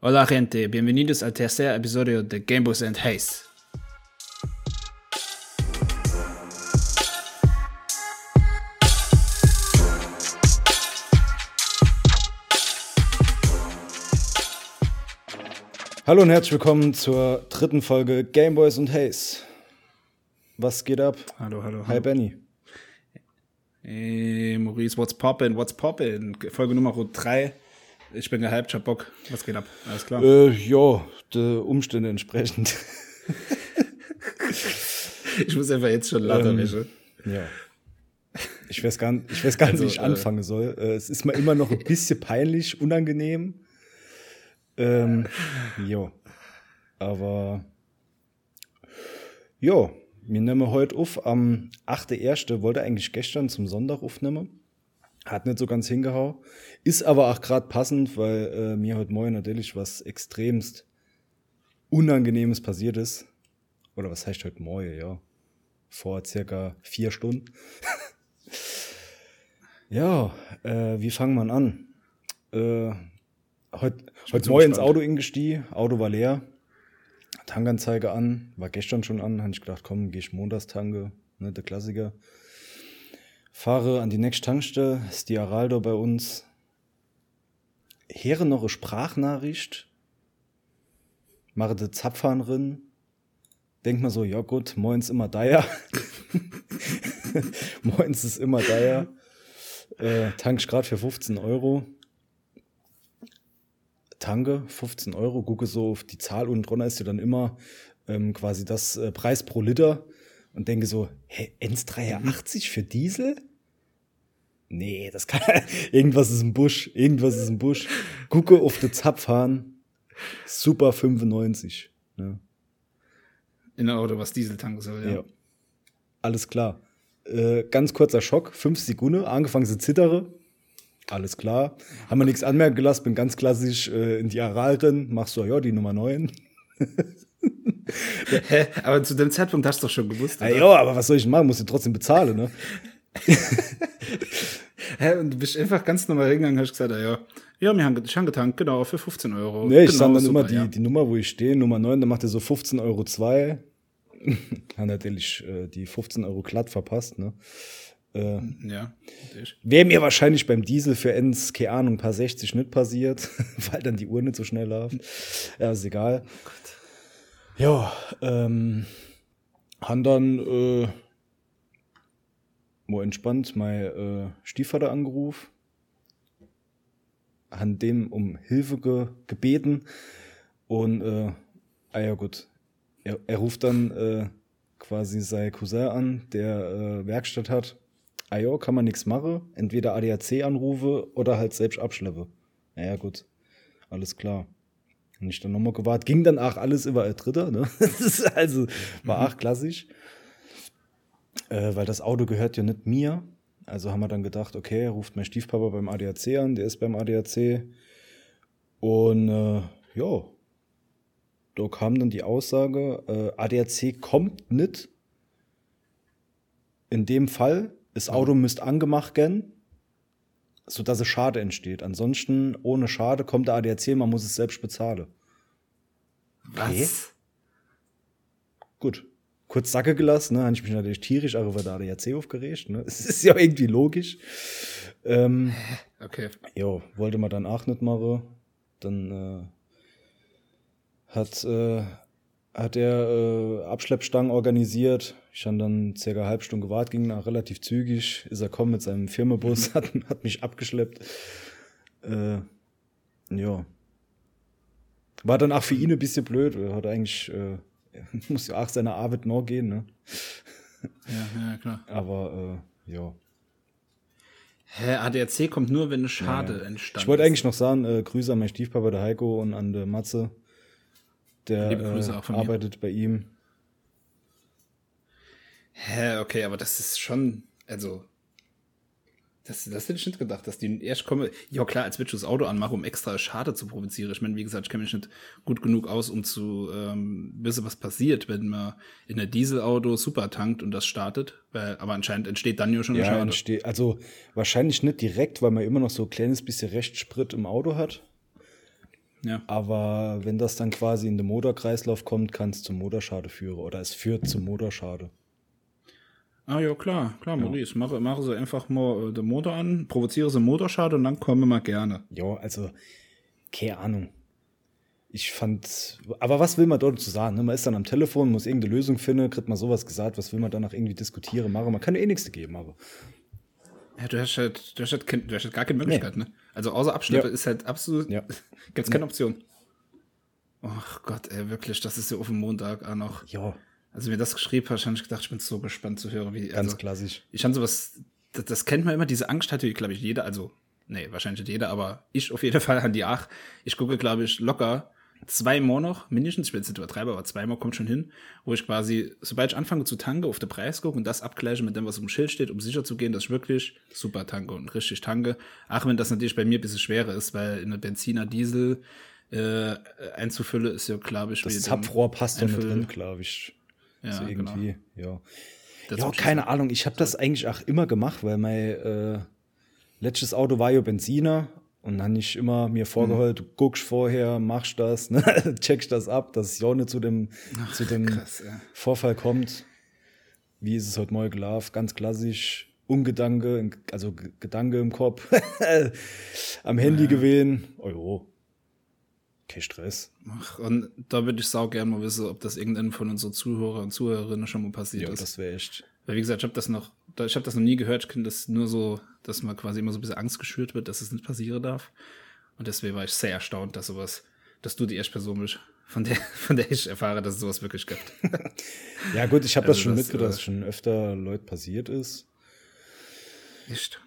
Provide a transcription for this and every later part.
Hola gente, bienvenidos al tercer episodio de Gameboys and Haze. Hallo und herzlich willkommen zur dritten Folge Gameboys und Haze. Was geht ab? Hallo, hallo, Hi hallo. Benny. Hey Maurice, what's poppin', what's poppin'? Folge Nummer 3. Ich bin gehypt, ich hab Bock. Was geht ab? Alles klar. Äh, ja, der Umstände entsprechend. Ich muss einfach jetzt schon lachen, Ähm, ja. Ich weiß gar nicht, ich weiß gar nicht Also, wie ich äh, anfangen soll. Äh, es ist mir immer noch ein bisschen peinlich, unangenehm. Ähm, jo. Aber jo, wir nehmen heute auf am 8.1. Wollte eigentlich gestern zum Sonntag aufnehmen. Hat nicht so ganz hingehauen. Ist aber auch gerade passend, weil äh, mir heute Morgen natürlich was extremst Unangenehmes passiert ist. Oder was heißt heute Morgen, ja. Vor circa vier Stunden. ja, äh, wie fangen wir an? Äh, heute Morgen ins. Auto ingestiegen, Auto war leer. Tankanzeige an, war gestern schon an, habe ich gedacht, komm, geh ich montags tanke, ne, der Klassiker. Fahre an die nächste Tankstelle, ist die Araldo bei uns. Here noch eine Sprachnachricht, mache de Zapfhahn drin, denk mal so, ja gut, moins immer ja. moins ist immer ja. Äh, tank ich gerade für 15 Euro. Tanke, 15 Euro, gucke so auf die Zahl und drunter ist ja dann immer ähm, quasi das äh, Preis pro Liter und denke so, hä, 1,83 für Diesel? Nee, das kann, irgendwas ist im Busch, irgendwas ist im Busch. Gucke auf den Zapfhahn, super 95. Ne? In ein Auto, was Dieseltank soll, ja. Ja. Alles klar. Äh, ganz kurzer Schock, fünf Sekunden, angefangen zu zittere. Alles klar. Haben wir nichts anmerken gelassen, bin ganz klassisch äh, in die Aral drin, machst so, ja, die Nummer 9. Aber zu dem Zeitpunkt hast du doch schon gewusst, Ja, aber was soll ich denn machen? Muss ich trotzdem bezahlen, ne? Hä? Und du bist einfach ganz normal hingegangen und hast gesagt, ja, ja, wir haben, ich habe getankt, genau, für 15 Euro. Nee, ich genau, sag dann super, immer die, ja. die Nummer, wo ich stehe, Nummer 9, dann macht er so 15 Euro 2. Hat natürlich äh, die 15 Euro glatt verpasst, ne? Äh, Ja. Wäre mir wahrscheinlich beim Diesel für Ends, keine Ahnung, ein paar 60 nicht passiert, weil dann die Uhr nicht so schnell läuft. Ja, ist egal. Ja, ähm, haben dann, äh, mal entspannt, mein äh, Stiefvater angerufen, haben dem um Hilfe ge gebeten und, äh, ah ja gut, er, er ruft dann äh, quasi sein Cousin an, der äh, Werkstatt hat. Ah ja, kann man nichts machen. Entweder ADAC anrufe oder halt selbst abschleppe. Naja, gut. Alles klar. Und ich dann nochmal gewartet. Ging dann auch alles über ein Dritter, ne? Das ist also, war auch klassisch. Äh, weil das Auto gehört ja nicht mir. Also haben wir dann gedacht, okay, ruft mein Stiefpapa beim ADAC an, der ist beim ADAC. Und äh, ja, da kam dann die Aussage, äh, ADAC kommt nicht. In dem Fall, das Auto müsste angemacht werden, sodass es Schade entsteht. Ansonsten, ohne Schade kommt der ADAC, man muss es selbst bezahlen. Was? Gut. Kurz Sacke gelassen, ne? Habe ich mich natürlich tierisch auch über der ADAC aufgeregt, ne? Es ist ja irgendwie logisch. Ähm, Okay. Jo, wollte man dann auch nicht machen. Dann äh, hat, äh, hat er äh, Abschleppstangen organisiert. Ich habe dann circa eine halbe Stunde gewartet, ging nach relativ zügig. Ist er kommen mit seinem Firmenbus, hat, hat mich abgeschleppt. Äh, ja. War dann auch für ihn ein bisschen blöd. Er hat eigentlich, äh, muss ja auch seiner Arbeit noch gehen, ne? Ja, ja, klar. Aber äh, ja. Hä, ADAC kommt nur, wenn eine Schade entstanden Ich wollte eigentlich noch sagen, äh, Grüße an meinen Stiefpapa, der Heiko, und an der Matze. Der äh, von mir. arbeitet bei ihm. Hä, okay, aber das ist schon, also, das, das hätte ich nicht gedacht, dass die erst kommen. Ja, klar, als würdest du das Auto anmachen, um extra Schade zu provozieren. Ich meine, wie gesagt, ich kenne mich nicht gut genug aus, um zu ähm, wissen, was passiert, wenn man in ein Dieselauto super tankt und das startet. Weil, aber anscheinend entsteht dann ja schon Ja, Schade. entsteht, also wahrscheinlich nicht direkt, weil man immer noch so ein kleines bisschen Rechtssprit im Auto hat. Ja. Aber wenn das dann quasi in den Motorkreislauf kommt, kann es zum Motorschade führen oder es führt zum Motorschade. Ah ja, klar, klar, Maurice. Mache, mache so einfach mal äh, den Motor an, provoziere so einen Motorschade und dann komme mal gerne. Ja, also, keine Ahnung. Ich fand, aber was will man dort zu sagen? ne? Man ist dann am Telefon, muss irgendeine Lösung finden, kriegt man sowas gesagt, was will man danach irgendwie diskutieren, machen? Man kann ja eh nichts geben, aber. Ja, du hast halt, du hast halt, kein, du hast halt gar keine Möglichkeit, ne? Also außer Abschleppe Ja. ist halt absolut, Ja. gibt's keine Option. Ach Gott, ey, wirklich, das ist ja auf dem Montag auch noch. Ja, Als du mir das geschrieben hast, habe ich gedacht, ich bin so gespannt zu hören, wie, ganz also, klassisch. ich habe sowas, das, das kennt man immer, diese Angst hatte, glaube ich, jeder, also, nee, wahrscheinlich nicht jeder, aber ich auf jeden Fall an die Ach. Ich gucke, glaube ich, locker zweimal noch, mindestens, ich will jetzt nicht übertreiben, aber zweimal kommt schon hin, wo ich quasi, sobald ich anfange zu tanken, auf den Preis gucke und das abgleiche mit dem, was auf dem Schild steht, um sicher zu gehen, dass ich wirklich super tanke und richtig tanke. Ach, wenn das natürlich bei mir ein bisschen schwerer ist, weil in der Benziner Diesel äh, einzufüllen ist ja, glaube ich, Das Zapfrohr passt doch mit drin, glaube ich. Ja, so genau. irgendwie, ja. Das Ja, keine Ahnung. Ich habe das eigentlich auch immer gemacht, weil mein äh, letztes Auto war ja Benziner und dann habe ich immer mir vorgeholt, du guckst vorher, machst das, ne? checkst das ab, dass es ja nicht zu dem, zu dem krass, ja. Vorfall kommt. Wie ist es heute mal gelaufen? Ganz klassisch. Ungedanke, also Gedanke im Kopf. Am Handy gewesen. Oh jo. Kein Stress. Ach, und da würde ich sau gerne mal wissen, ob das irgendeinem von unseren Zuhörer und Zuhörerinnen schon mal passiert Ja, ist. das wäre echt. Weil wie gesagt, ich habe das noch, ich habe das noch nie gehört. Ich kenne das nur so, dass man quasi immer so ein bisschen Angst geschürt wird, dass es nicht passieren darf. Und deswegen war ich sehr erstaunt, dass sowas, dass du die erste Person bist, von der, von der ich erfahre, dass es sowas wirklich gibt. Ja, gut, ich habe das Also schon das, mitgekriegt, dass äh, es schon öfter Leute passiert ist. Echt?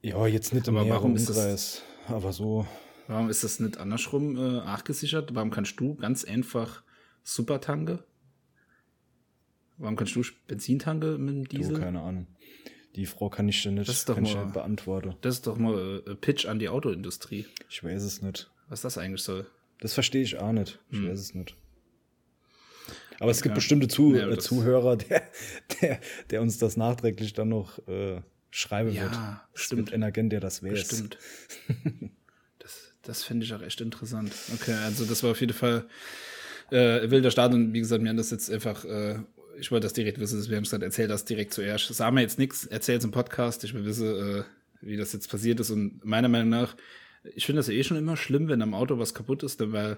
Ja, jetzt nicht im Aber warum ist das- Umkreis, aber so. Warum ist das nicht andersrum äh, nachgesichert? Warum kannst du ganz einfach super tanke? Warum kannst du Benzin tanke mit dem Du, Diesel? keine Ahnung. Die Frau kann ich dir nicht, Das kann ich mal- nicht beantworten. Das ist doch mal äh, Pitch an die Autoindustrie, Ich weiß es nicht. was das eigentlich soll. Das verstehe ich auch nicht. Ich weiß es nicht. Aber es gibt Hm. Bestimmte Zu Ja, äh, Zuhörer, der, der, der uns das nachträglich dann noch äh, schreiben Ja, wird. Es stimmt. wird ein Agent, der das weiß. Bestimmt. das finde ich auch echt interessant. Okay, also das war auf jeden Fall äh, wilder Start und wie gesagt, mir haben das jetzt einfach, äh, ich wollte das direkt wissen, wir haben gesagt, erzähl das direkt zuerst. Sag mir jetzt nichts, erzähl es im Podcast, ich will wissen, äh, wie das jetzt passiert ist und meiner Meinung nach, ich finde das ja eh schon immer schlimm, wenn am Auto was kaputt ist, weil,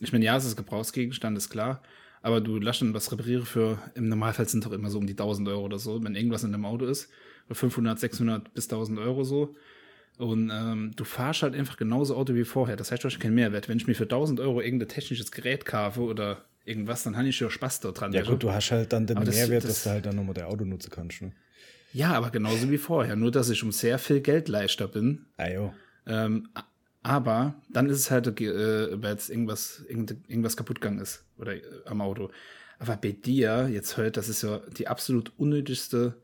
ich meine, ja, es ist Gebrauchsgegenstand, ist klar, aber du lässt dann was reparieren für, im Normalfall sind doch immer so um die 1000 Euro oder so, wenn irgendwas in dem Auto ist, 500, 600 bis 1000 Euro so. Und ähm, du fahrst halt einfach genauso Auto wie vorher. Das heißt, du hast keinen Mehrwert. Wenn ich mir für 1000 Euro irgendein technisches Gerät kaufe oder irgendwas, dann habe ich ja Spaß daran. Ja weißt du? gut, du hast halt dann den Aber Mehrwert, das- dass du halt dann nochmal der Auto nutzen kannst. Ne? ja, aber genauso wie vorher. Nur, dass ich um sehr viel Geld leichter bin. Ah, jo. Ähm, aber dann ist es halt, äh, weil jetzt irgendwas, irgend, irgendwas kaputt gegangen ist oder äh, am Auto. Aber bei dir, jetzt heute, das ist ja die absolut unnötigste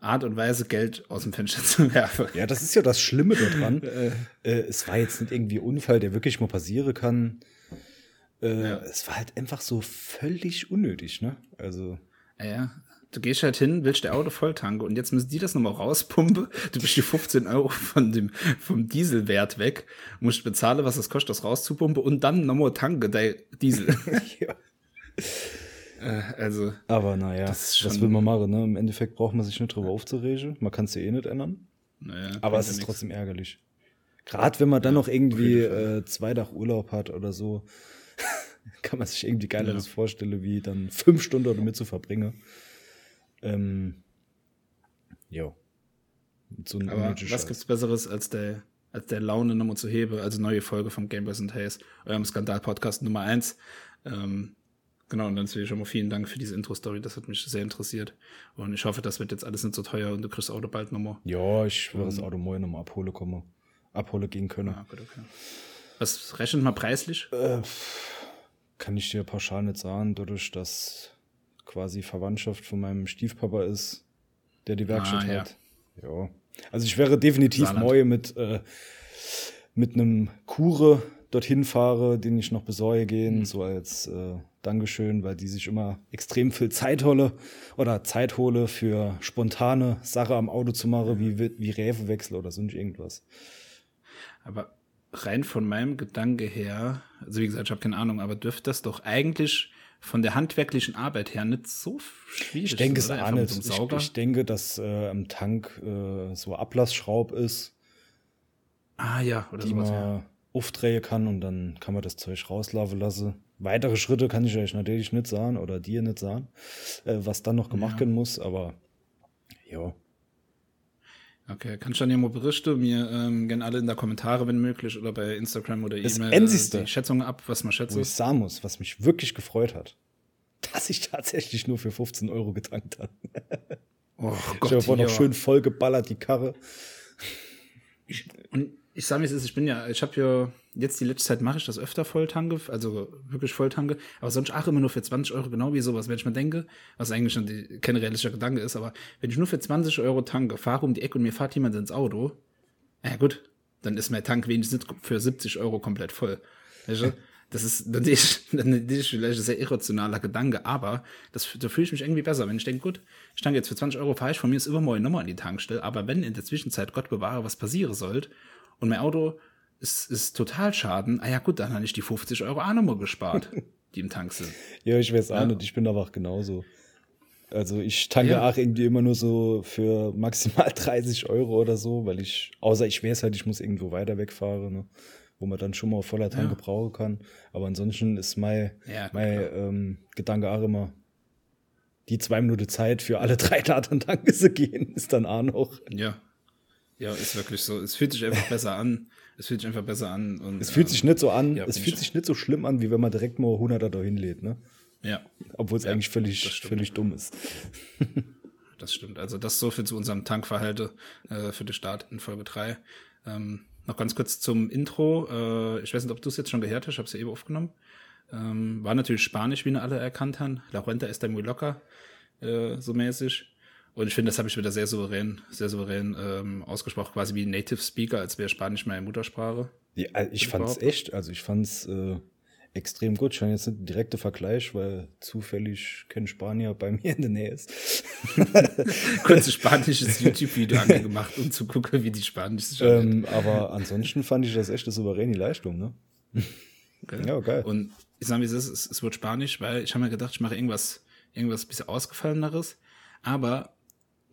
Art und Weise, Geld aus dem Fenster zu werfen. Ja, das ist ja das Schlimme daran. äh, es war jetzt nicht irgendwie ein Unfall, der wirklich mal passieren kann. Äh, Ja. Es war halt einfach so völlig unnötig, ne? Also, Ja, ja. Du gehst halt hin, willst der Auto voll tanken und jetzt müssen die das nochmal rauspumpen. Du bist die 15 Euro von dem, vom Dieselwert weg, musst bezahlen, was es kostet, das rauszupumpen und dann nochmal tanken, der Diesel. ja. Äh, also, Aber naja, Das was will man machen, ne? Im Endeffekt braucht man sich nicht drüber aufzuregen. Man kann es ja eh nicht ändern. naja. Aber es ja ist nix. trotzdem ärgerlich. Gerade wenn man dann noch irgendwie äh, zwei Tag Urlaub hat oder so, kann man sich irgendwie geileres Ja. vorstellen, wie dann fünf Stunden damit zu verbringen. Ähm, jo. So Aber was Scheiß. gibt's Besseres, als der, als der Laune nochmal zu heben? Also neue Folge vom Gameboys and Haze, eurem Skandal-Podcast Nummer eins. Ähm, genau, und dann natürlich schon mal vielen Dank für diese Intro-Story. Das hat mich sehr interessiert. Und ich hoffe, das wird jetzt alles nicht so teuer und du kriegst das Auto bald nochmal. Ja, ich werde das Auto morgen nochmal abholen kommen. Abholen gehen können. Ah, gut, okay. Was rechnet man preislich? Äh, kann ich dir pauschal nicht sagen, dadurch, dass quasi Verwandtschaft von meinem Stiefpapa ist, der die Werkstatt Ah, ja. hat. Ja. Also ich wäre definitiv Saarland. neu mit, äh, mit einem Kure dorthin fahre, den ich noch besorge gehen, Mhm. so als äh, Dankeschön, weil die sich immer extrem viel Zeit hole oder Zeit hole für spontane Sache am Auto zu machen, wie, wie Räfewechsel oder sonst irgendwas. Aber rein von meinem Gedanke her, also wie gesagt, ich habe keine Ahnung, aber dürfte das doch eigentlich von der handwerklichen Arbeit her nicht so schwierig Ich denke es auch nicht. Ich, ich denke, dass äh, am Tank äh, so Ablassschraub ist, ah ja, oder die sowas. man Ja. Aufdrehen kann und dann kann man das Zeug rauslaufen lassen. Weitere Schritte kann ich euch natürlich nicht sagen oder dir nicht sagen, äh, was dann noch gemacht Ja. werden muss, aber ja. Okay, kannst du dann ja mal berichten, mir ähm, gerne alle in der Kommentare, wenn möglich, oder bei Instagram oder E-Mail äh, die Schätzungen ab, was man schätzt. Wo ich sagen muss, was mich wirklich gefreut hat, dass ich tatsächlich nur für 15 Euro getankt habe. Oh Ich habe vorhin noch schön vollgeballert, die Karre. Und ich sage mir, ist, ich bin ja, ich habe ja jetzt die letzte Zeit mache ich das öfter Volltanke, also wirklich Volltanke, aber sonst auch immer nur für 20 Euro, genau wie sowas, wenn ich mir denke, was eigentlich schon die, kein realistischer Gedanke ist, aber wenn ich nur für 20 Euro tanke, fahre um die Ecke und mir fährt jemand ins Auto, ja gut, dann ist mein Tank wenigstens für 70 Euro komplett voll. Weißt du? Das ist natürlich, natürlich vielleicht ein sehr irrationaler Gedanke, aber das, da fühle ich mich irgendwie besser, wenn ich denke, gut, ich tanke jetzt für 20 Euro, fahre ich von mir ist übermorgen nochmal an die Tankstelle, aber wenn in der Zwischenzeit, Gott bewahre, was passieren sollte und mein Auto ist, ist total schaden, ah ja gut, dann habe ich die 50 Euro auch nochmal gespart, die im Tank sind. Ja, ich weiß auch Ja. nicht, ich bin aber auch genauso. Also ich tanke Ja. auch irgendwie immer nur so für maximal 30 Euro oder so, weil ich, außer ich weiß halt, ich muss irgendwo weiter wegfahren, ne, wo man dann schon mal auf voller Tank Ja. gebrauchen kann. Aber ansonsten ist mein, Ja, mein ähm, Gedanke auch immer, die zwei Minuten Zeit für alle drei Laden tanken zu gehen, ist dann auch noch. Ja. Ja, ist wirklich so. Es fühlt sich einfach besser an. Es fühlt sich einfach besser an. Und, Es fühlt sich nicht so an, ja, es fühlt ich- sich nicht so schlimm an, wie wenn man direkt mal 100er dahin lädt, ne? Ja, Obwohl es Ja, eigentlich völlig, völlig dumm ist. das stimmt. Also das so viel zu unserem Tankverhalte äh, für den Start in Folge 3. Ähm, noch ganz kurz zum Intro. Äh, ich weiß nicht, ob du es jetzt schon gehört hast. Ich habe es ja eben aufgenommen. Ähm, war natürlich Spanisch, wie wir alle erkannt haben. La Renta está muy loca, äh, so mäßig. Und ich finde, das habe ich wieder sehr souverän, sehr souverän ähm, ausgesprochen, quasi wie Native Speaker, als wäre Spanisch meine Muttersprache. Ja, also ich fand's Überhaupt? echt, also ich fand's äh, extrem gut. Ich fand jetzt nicht ein direkter Vergleich, weil zufällig kein Spanier bei mir in der Nähe ist. Kurz ein spanisches YouTube-Video angemacht, um zu gucken, wie die Spanisch ähm, aber ansonsten fand ich das echt eine souveräne Leistung, ne? Gell? Ja, geil. Und ich sage, wie es ist, es, es wird Spanisch, weil ich habe mir gedacht, ich mache irgendwas, irgendwas bisschen ausgefalleneres. Aber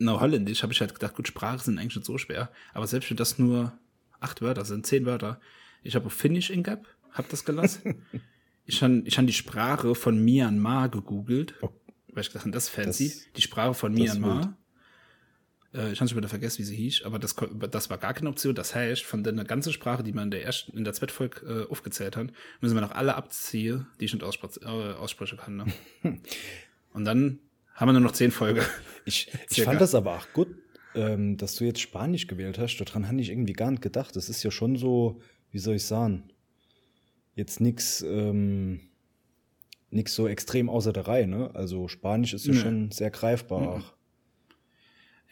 na Holländisch habe ich halt gedacht, gut, Sprachen sind eigentlich nicht so schwer. Aber selbst wenn das nur acht Wörter sind, zehn Wörter, ich habe auf Finnisch in Gap, habe das gelassen. ich habe ich hab die Sprache von Myanmar gegoogelt, weil ich gedacht, das ist fancy. Das- die Sprache von Myanmar. Äh, ich habe schon wieder vergessen, wie sie hieß, aber das, das war gar keine Option. Das heißt, von der ganzen Sprache, die man in der ersten, in der zweiten Folge äh, aufgezählt hat, müssen wir noch alle abziehen, die ich nicht aussprechen, äh, aussprechen kann. Ne? Und dann haben wir nur noch zehn Folgen. Ich, ich fand das aber auch gut, ähm, dass du jetzt Spanisch gewählt hast. Daran hatte ich irgendwie gar nicht gedacht. Das ist ja schon so, wie soll ich sagen, jetzt nix, ähm, nix so extrem außer der Reihe, ne? Also Spanisch ist ja Nö. schon sehr greifbar. Mhm. auch.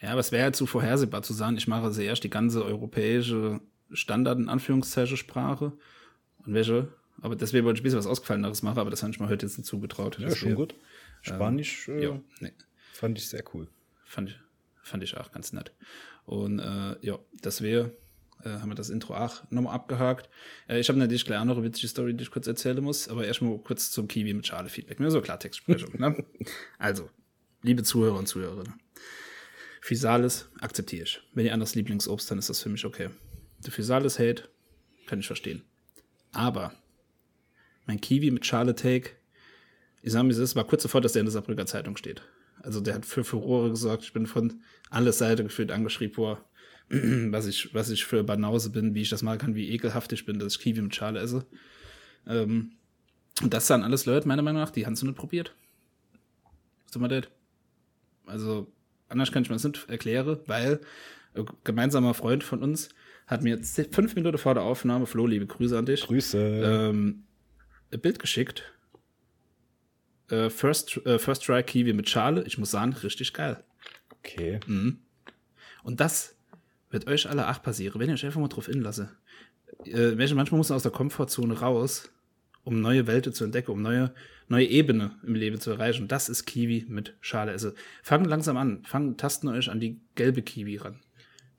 Ja, aber es wäre ja zu vorhersehbar zu sagen, ich mache zuerst die ganze europäische Standard- in Anführungszeichen Sprache. Und welche? Aber deswegen wollte ich ein bisschen was Ausgefalleneres machen, aber das habe ich mir heute jetzt nicht zugetraut. Ja, schon gut. Spanisch äh, Ja, nee. fand ich sehr cool. fand ich, fand ich auch ganz nett. Und äh, ja, das wäre, äh, haben wir das Intro auch nochmal abgehakt. Äh, ich habe natürlich gleich auch noch eine witzige Story, die ich kurz erzählen muss, aber erstmal kurz zum Kiwi mit Schale Feedback. Nur so Klartextsprechung. ne? Also, liebe Zuhörer und Zuhörerinnen. Physalis akzeptiere ich. Wenn ihr anderes Lieblingsobst, dann ist das für mich okay. Der Physalis Hate kann ich verstehen. Aber mein Kiwi mit Schale Take ich sage mir, es war kurz davor, dass der in der Saarbrücker Zeitung steht. Also der hat für Furore gesorgt. Ich bin von aller Seite gefühlt angeschrieben worden, was ich, was ich für Banause bin, wie ich das mal kann, wie ekelhaft ich bin, dass ich Kiwi mit Schale esse. Ähm, und das sind alles Leute, meiner Meinung nach, die haben es nicht probiert. So mal das. Also, anders kann ich mir das nicht erklären, weil ein gemeinsamer Freund von uns hat mir fünf Minuten vor der Aufnahme, Flo, liebe Grüße an dich, Grüße. ähm, ein Bild geschickt. Äh, First, äh, First Try Kiwi mit Schale. Ich muss sagen, richtig geil. okay. Und das wird euch alle acht passieren, wenn ihr euch einfach mal drauf inlasse. Äh, manchmal muss man aus der Komfortzone raus, um neue Welten zu entdecken, um neue, neue Ebene im Leben zu erreichen. Und das ist Kiwi mit Schale. Also fangt langsam an. Fangt, tasten euch an die gelbe Kiwi ran.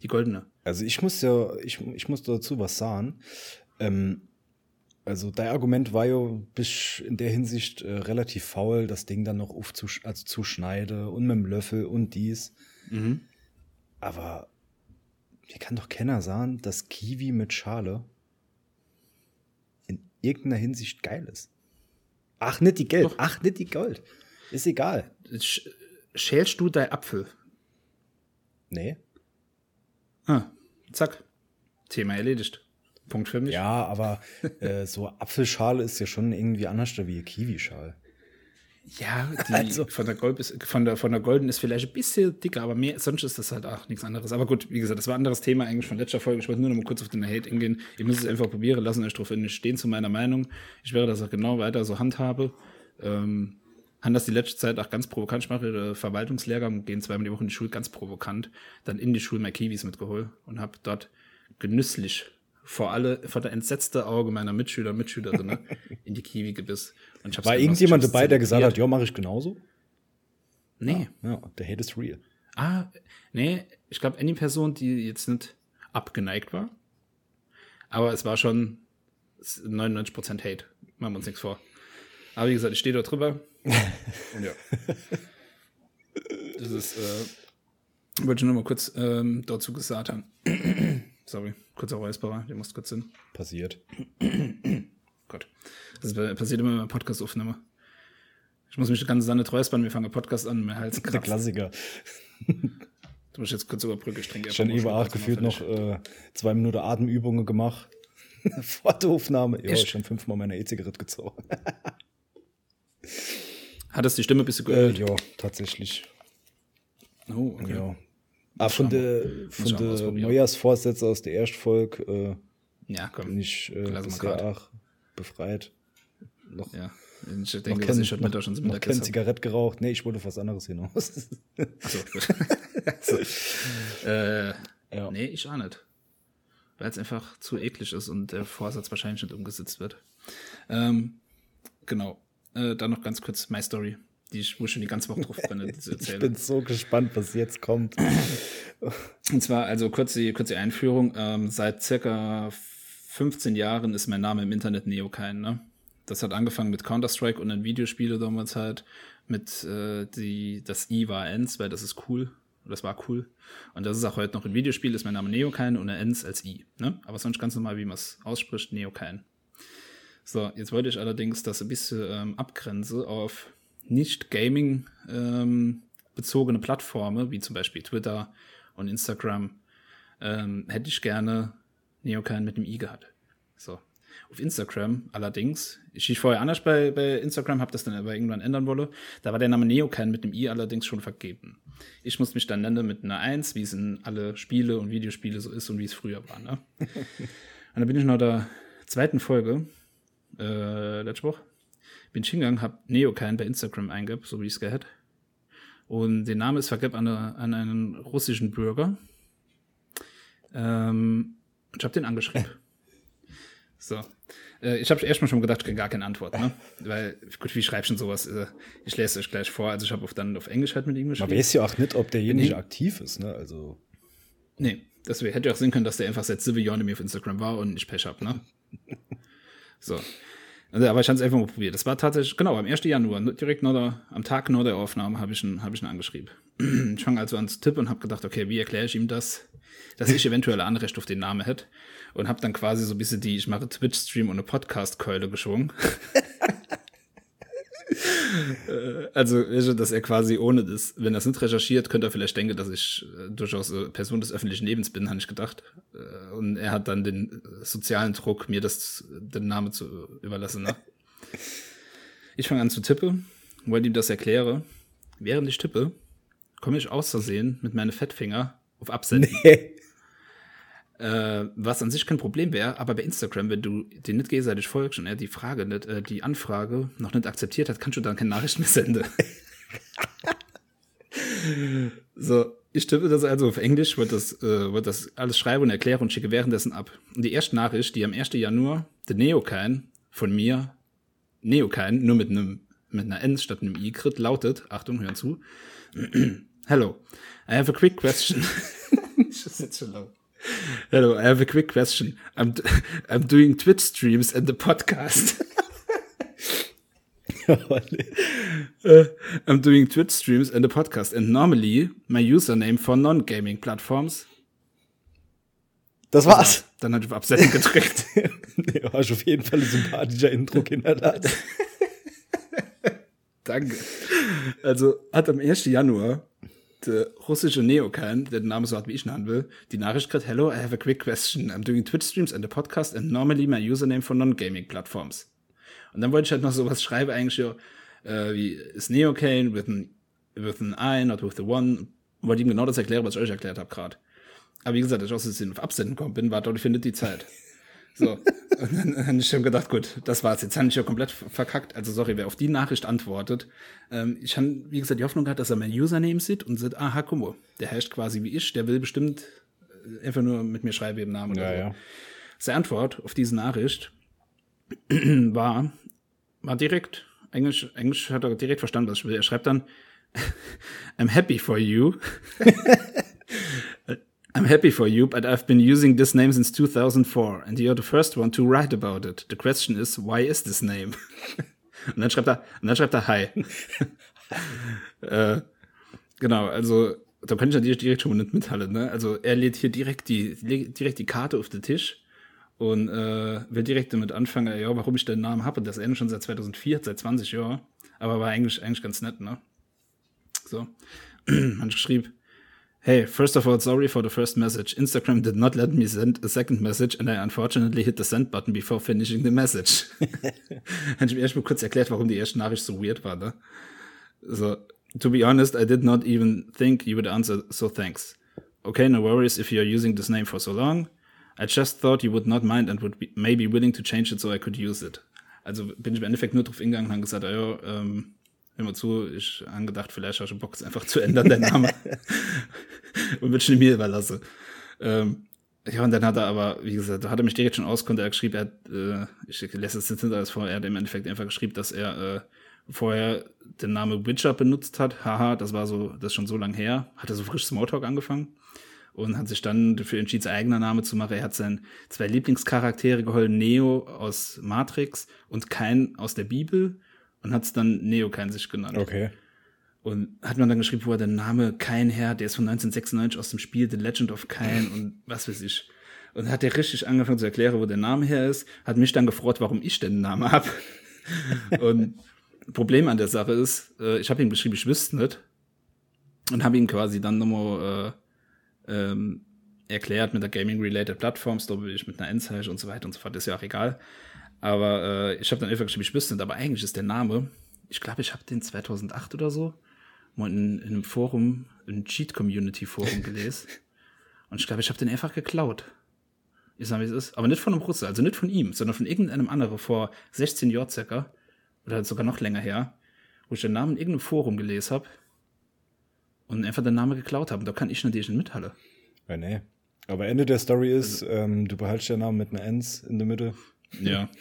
Die goldene. Also ich muss ja, ich, ich muss dazu was sagen. Ähm, also dein Argument war ja bis in der Hinsicht äh, relativ faul, das Ding dann noch aufzusch also zuschneide und mit dem Löffel und dies. Mhm. Aber mir kann doch keiner sagen, dass Kiwi mit Schale in irgendeiner Hinsicht geil ist. Ach, nicht die Gelb. Doch. Ach, nicht die Gold. Ist egal. Sch schälst du dein Apfel? Nee. Ah, zack. Thema erledigt. Punkt für mich. Ja, aber äh, so Apfelschale ist ja schon irgendwie anders wie Kiwischale. Ja, die Also- von, der Gold ist, von, der, von der Golden ist vielleicht ein bisschen dicker, aber mehr, sonst ist das halt auch nichts anderes. Aber gut, wie gesagt, das war ein anderes Thema eigentlich von letzter Folge. Ich wollte nur noch mal kurz auf den Hate eingehen. Ihr müsst es einfach probieren, lassen euch drauf nicht stehen zu meiner Meinung. Ich werde das auch genau weiter so handhabe. Ähm, haben das die letzte Zeit auch ganz provokant. Ich mache Verwaltungslehrgang, gehen zweimal die Woche in die Schule, ganz provokant. Dann in die Schule mal Kiwis mitgeholt und habe dort genüsslich vor alle, vor der entsetzte Auge meiner Mitschüler Mitschülerinnen in die Kiwi gebiss. Und ich War irgendjemand dabei, der gesagt hat, ja, mache ich genauso? Nee. Ja, der Hate is real. Ah, nee, ich glaube, eine Person, die jetzt nicht abgeneigt war. Aber es war schon 99% Hate. Machen wir uns nichts vor. Aber wie gesagt, ich stehe da drüber. Und ja. Das ist, äh, wollte ich nur mal kurz ähm, dazu gesagt haben. Sorry, kurzer Räusperer, der muss kurz hin. Passiert. Gott. Das ist- passiert immer, wenn man Podcast aufnehme. Ich muss mich die ganze Zeit nicht räuspern, wir fangen Podcast an, mein Hals Der kratzt. Klassiker. Du musst jetzt kurz überbrücken, ich trinke Schon acht Schluck, gefühlt noch äh, zwei Minuten Atemübungen gemacht. Vor der Aufnahme. Ja, Echt? schon fünfmal meine E-Zigarette gezogen. fertig. Hattest die Stimme ein bisschen Äh, geölt? ja, tatsächlich. Oh, okay. Ja. Ah, von muss von ich auch mal der ausprobieren. Neujahrsvorsätze aus der ersten Folge äh, Ja, komm. bin ich äh, bisher auch befreit. Noch, Ja. Ich noch denke, kein, dass ich heute noch, schon noch Mittagessen. Zigarette geraucht. Nee, ich wollte was anderes hinaus. Achso, gut. so. äh, Ja. Nee, ich auch nicht. Weil es einfach zu eklig ist und der Vorsatz wahrscheinlich nicht umgesetzt wird. Ähm, genau. Äh, dann noch ganz kurz My Story, die ich, wo ich schon die ganze Woche drauf brenne, zu ich erzählen. bin so gespannt, was jetzt kommt. Und zwar, also kurz die, kurz die Einführung. Ähm, seit circa 15 Jahren ist mein Name im Internet Neokain, ne? Das hat angefangen mit Counter-Strike und dann Videospiele damals halt. Mit äh, die, das I war Ens, weil das ist cool. Das war cool. Und das ist auch heute noch in Videospielen, ist mein Name Neokain und Ens als I. Ne? Aber sonst ganz normal, wie man es ausspricht, Neokain. So, jetzt wollte ich allerdings das ein bisschen ähm, abgrenze auf nicht Gaming ähm, bezogene Plattformen, wie zum Beispiel Twitter und Instagram, ähm, hätte ich gerne Neokain mit dem I gehabt. So. Auf Instagram allerdings, ich ich vorher anders bei, bei Instagram, habe das dann aber irgendwann ändern wollen, da war der Name Neokain mit dem I allerdings schon vergeben. Ich muss mich dann nennen mit einer 1, wie es in alle Spiele und Videospiele so ist und wie es früher war. Ne? und dann bin ich noch der zweiten Folge, äh, letzte Woche, bin ich hingegangen, habe Neokain bei Instagram eingegeben, so wie ich es gehört. Und der Name ist vergeben an, eine, an einen russischen Bürger. Ähm, und ich habe den angeschrieben. So. Äh, ich habe erstmal schon gedacht, ich kriege gar keine Antwort, ne? Weil, gut, wie schreibst du denn sowas? Äh, ich lese euch gleich vor. Also ich habe auf, dann auf Englisch halt mit ihm Man geschrieben. weiß ja auch nicht, ob derjenige Nee. aktiv ist, ne? Also. Nee, das hätte ja auch sehen können, dass der einfach seit sieben Jahren mir auf Instagram war und ich Pech hab, ne? so. Also, aber ich habe es einfach mal probiert. Das war tatsächlich, genau, am 1. Januar, direkt nach der, am Tag nach der Aufnahme, habe ich, ihn- hab ich ihn angeschrieben. ich fange also an zu tippen und habe gedacht, okay, wie erkläre ich ihm das, dass ich eventuell Anrecht auf den Namen hätte. Und habe dann quasi so ein bisschen die, ich mache Twitch-Stream und eine Podcast-Keule geschwungen. Äh, also, dass er quasi ohne das, wenn er es nicht recherchiert, könnte er vielleicht denken, dass ich äh, durchaus Person des öffentlichen Lebens bin, habe ich gedacht. Äh, und er hat dann den sozialen Druck, mir das, den Namen zu überlassen. Ne? Ich fange an zu tippen, wollte ihm das erkläre. Während ich tippe, komme ich aus Versehen mit meinen Fettfinger auf Absenden. Äh, was an sich kein Problem wäre, aber bei Instagram, wenn du den nicht gegenseitig folgst und er die Frage nicht, äh, die Anfrage noch nicht akzeptiert hat, kannst du dann keine Nachricht mehr senden. so, ich tippe das also auf Englisch, wird das, äh, wird das alles schreiben und erklären und schicke währenddessen ab. Und die erste Nachricht, die am 1. Januar, der Neokain von mir, Neokain, nur mit einem mit einer N statt einem I krit, lautet, Achtung, hören zu. Hello, I have a quick question. ist jetzt schon laut. Hello, I have a quick question. I'm, I'm doing Twitch streams and the podcast. uh, I'm doing Twitch streams and a podcast, and normally my username for non-gaming platforms. Das war's. Dann hat ich auf Absenden gedrückt. nee, hast auf jeden Fall ein sympathischer Intro hinterlassen. Danke. Also hat am 1. Januar der russische Neokan, der den Namen so hat, wie ich ihn will, die Nachricht gerade, Hello, I have a quick question. I'm doing Twitch streams and a podcast and normally my username for non-gaming platforms. Und dann wollte ich halt noch sowas schreiben, eigentlich ja, äh, wie ist Neocane with an, with an I, not with the one. Wollte ihm genau das erklären, was ich euch erklärt habe gerade. Aber wie gesagt, dass ich aus dem auf Absenden gekommen bin, war dort, findet die Zeit. So. Und dann, dann habe ich schon gedacht, gut, das war's. Jetzt habe ich ja komplett verkackt. Also sorry, wer auf die Nachricht antwortet. Ähm, ich habe, wie gesagt, die Hoffnung gehabt, dass er mein Username sieht und sagt, aha, guck mal, der heißt quasi wie ich, der will bestimmt äh, einfach nur mit mir schreiben im Namen oder Ja, so. ja. Seine Antwort auf diese Nachricht war, war direkt, Englisch, Englisch hat er direkt verstanden, was ich will. Er schreibt dann, I'm happy for you. Happy for you, but I've been using this name since 2004 and you're the first one to write about it. The question is, why is this name? und dann schreibt er, und dann schreibt er Hi. äh, genau, also da kann ich natürlich direkt schon mal nicht mithalten. Ne? Also er lädt hier direkt die, direkt die Karte auf den Tisch und äh, will direkt damit anfangen, ja, warum ich den Namen habe. Und das Ende schon seit 2004, seit 20 Jahren. Aber war eigentlich, eigentlich ganz nett, ne? So. Man schrieb, Hey, first of all, sorry for the first message. Instagram did not let me send a second message and I unfortunately hit the send button before finishing the message. Habe ich mir erst mal kurz erklärt, warum die erste Nachricht so weird war, ne? So, to be honest, I did not even think you would answer, so thanks. Okay, no worries if you're using this name for so long. I just thought you would not mind and would be maybe willing to change it so I could use it. Also bin ich im Endeffekt nur drauf hingegangen und habe gesagt, ja, ähm, hör mal zu, ich habe gedacht, vielleicht hast du Bock, es einfach zu ändern, der Name. und wird schon mir überlassen. Ähm, ja, und dann hat er aber, wie gesagt, da hat er mich direkt schon ausgekonnt, er hat geschrieben, er hat, äh, ich lässt es jetzt hinter alles vor, er hat im Endeffekt einfach geschrieben, dass er äh, vorher den Namen Witcher benutzt hat. Haha, das war so, das ist schon so lang her. Hat er so frisch Smalltalk angefangen und hat sich dann dafür entschieden, sein eigener Name zu machen. Er hat seinen zwei Lieblingscharaktere geholt, Neo aus Matrix und Kain aus der Bibel und hat es dann Neo Kain sich genannt. Okay. Und hat man dann geschrieben, wo er der Name Kain her, der ist von 1996 aus dem Spiel The Legend of Kain und was weiß ich. Und hat er richtig angefangen zu erklären, wo der Name her ist, hat mich dann gefreut, warum ich denn den Namen hab. und Problem an der Sache ist, äh, ich habe ihm geschrieben, ich wüsste nicht. Und habe ihm quasi dann nochmal äh, ähm, erklärt mit der Gaming-related da bin ich mit einer Endzeichen und so weiter und so fort, ist ja auch egal. Aber äh, ich habe dann einfach geschrieben, ich wüsste nicht, aber eigentlich ist der Name, ich glaube, ich habe den 2008 oder so mal in, in einem Forum, ein Cheat-Community-Forum gelesen. Und ich glaube, ich habe den einfach geklaut. Ich sag, wie es ist. Aber nicht von einem Russe, also nicht von ihm, sondern von irgendeinem anderen vor 16 Jahren circa. Oder sogar noch länger her. Wo ich den Namen in irgendeinem Forum gelesen habe. Und einfach den Namen geklaut habe. Und da kann ich natürlich nicht mithalten. Ja, nee. Aber Ende der Story ist, ähm, du behaltst den Namen mit einer Ns in der Mitte. Ja.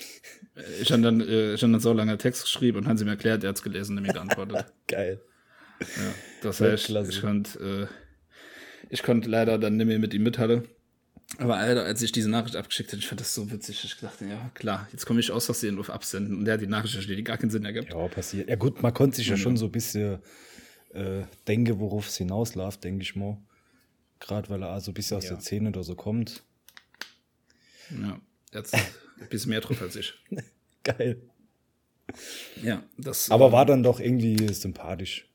Ich habe dann, äh, ich hab dann so lange Text geschrieben und haben sie mir erklärt, er hat's gelesen und mir geantwortet. Geil. Ja, das Ja, heißt, klasse. ich konnte, äh, ich konnte leider dann nicht mehr mit ihm mithalten. Aber Alter, als ich diese Nachricht abgeschickt habe, ich fand das so witzig. Ich dachte, ja, klar, jetzt komme ich aus Versehen auf Absenden. Und der hat die Nachricht versteht, die gar keinen Sinn ergibt. Ja, passiert. Ja gut, man konnte sich ja schon so ein bisschen äh, denken, worauf es hinausläuft, denke ich mal. Gerade weil er so ein bisschen aus Ja. der Szene oder so kommt. Ja, jetzt ein bisschen mehr drauf als ich. Geil. Ja, das. Aber äh, war dann doch irgendwie sympathisch.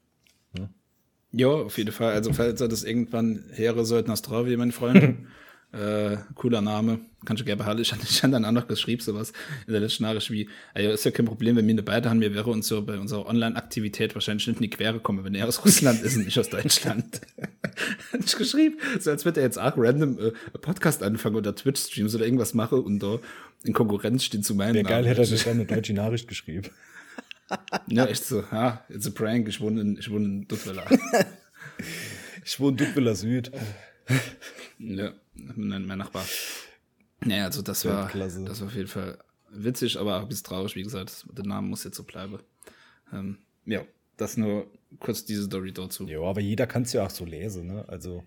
Ja, auf jeden Fall. Also, falls er das irgendwann Heere sollten Astravi, mein Freund. äh, cooler Name. Kannst du gerne behalten. Ich hatte ich dann auch noch geschrieben, sowas in der letzten Nachricht wie, also ist ja kein Problem, wenn wir eine beide haben, wir wäre uns so bei unserer Online-Aktivität wahrscheinlich nicht in die Quere kommen, wenn er aus Russland ist und nicht aus Deutschland. Hat ich geschrieben, so als würde er jetzt auch random äh, Podcast anfangen oder Twitch-Streams oder irgendwas machen und da in Konkurrenz stehen zu meinen Wäre geil, hätte er sich dann eine deutsche Nachricht geschrieben. Ja, echt so, ja, it's a prank, ich wohne in, ich wohne in Duttweiler. Ich wohne Duckviller Süd. Ja, mein, Nachbar. Naja, also das war, das war auf jeden Fall witzig, aber auch ein bisschen traurig, wie gesagt, der Name muss jetzt so bleiben. Ähm, ja, das nur kurz diese Story dazu. Ja, aber jeder kann es ja auch so lesen, ne? Also,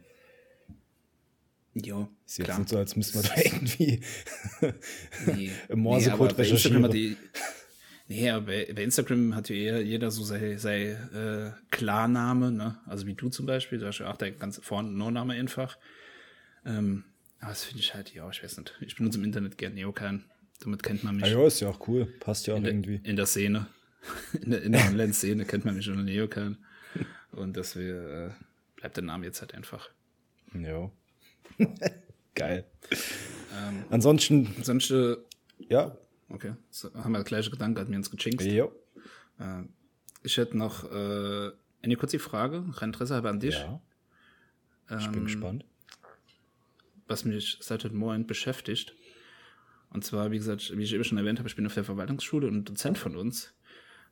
Jo, Ist jetzt klar. nicht so, als müssten wir da irgendwie Nee. im Morsecode hat recherchieren. die, nee, aber bei, bei Instagram hat ja eher jeder so sein, sein äh, Klarname, ne? Also wie du zum Beispiel, da hast du auch dein ganz Vor- und No-Name einfach. Ähm, aber das finde ich halt, ja, ich weiß nicht. Ich benutze im Internet gern Neokan. Damit kennt man mich Ah, ja, ist ja auch cool. Passt ja auch in, der, irgendwie. in der Szene. In der, in der Online-Szene kennt man mich unter Neokan. Und deswegen äh, bleibt der Name jetzt halt einfach. Ja. Geil. Ähm, Ansonsten, sonst, äh, ja. okay, so, haben wir der gleiche Gedanke, hat mir uns gechinkt. Ja. Äh, ich hätte noch äh, eine kurze Frage, rein Interesse habe an dich, ja. Ich bin Ähm, gespannt. Was mich seit heute Morgen beschäftigt. Und zwar, wie gesagt, wie ich eben schon erwähnt habe, ich bin auf der Verwaltungsschule und ein Dozent von uns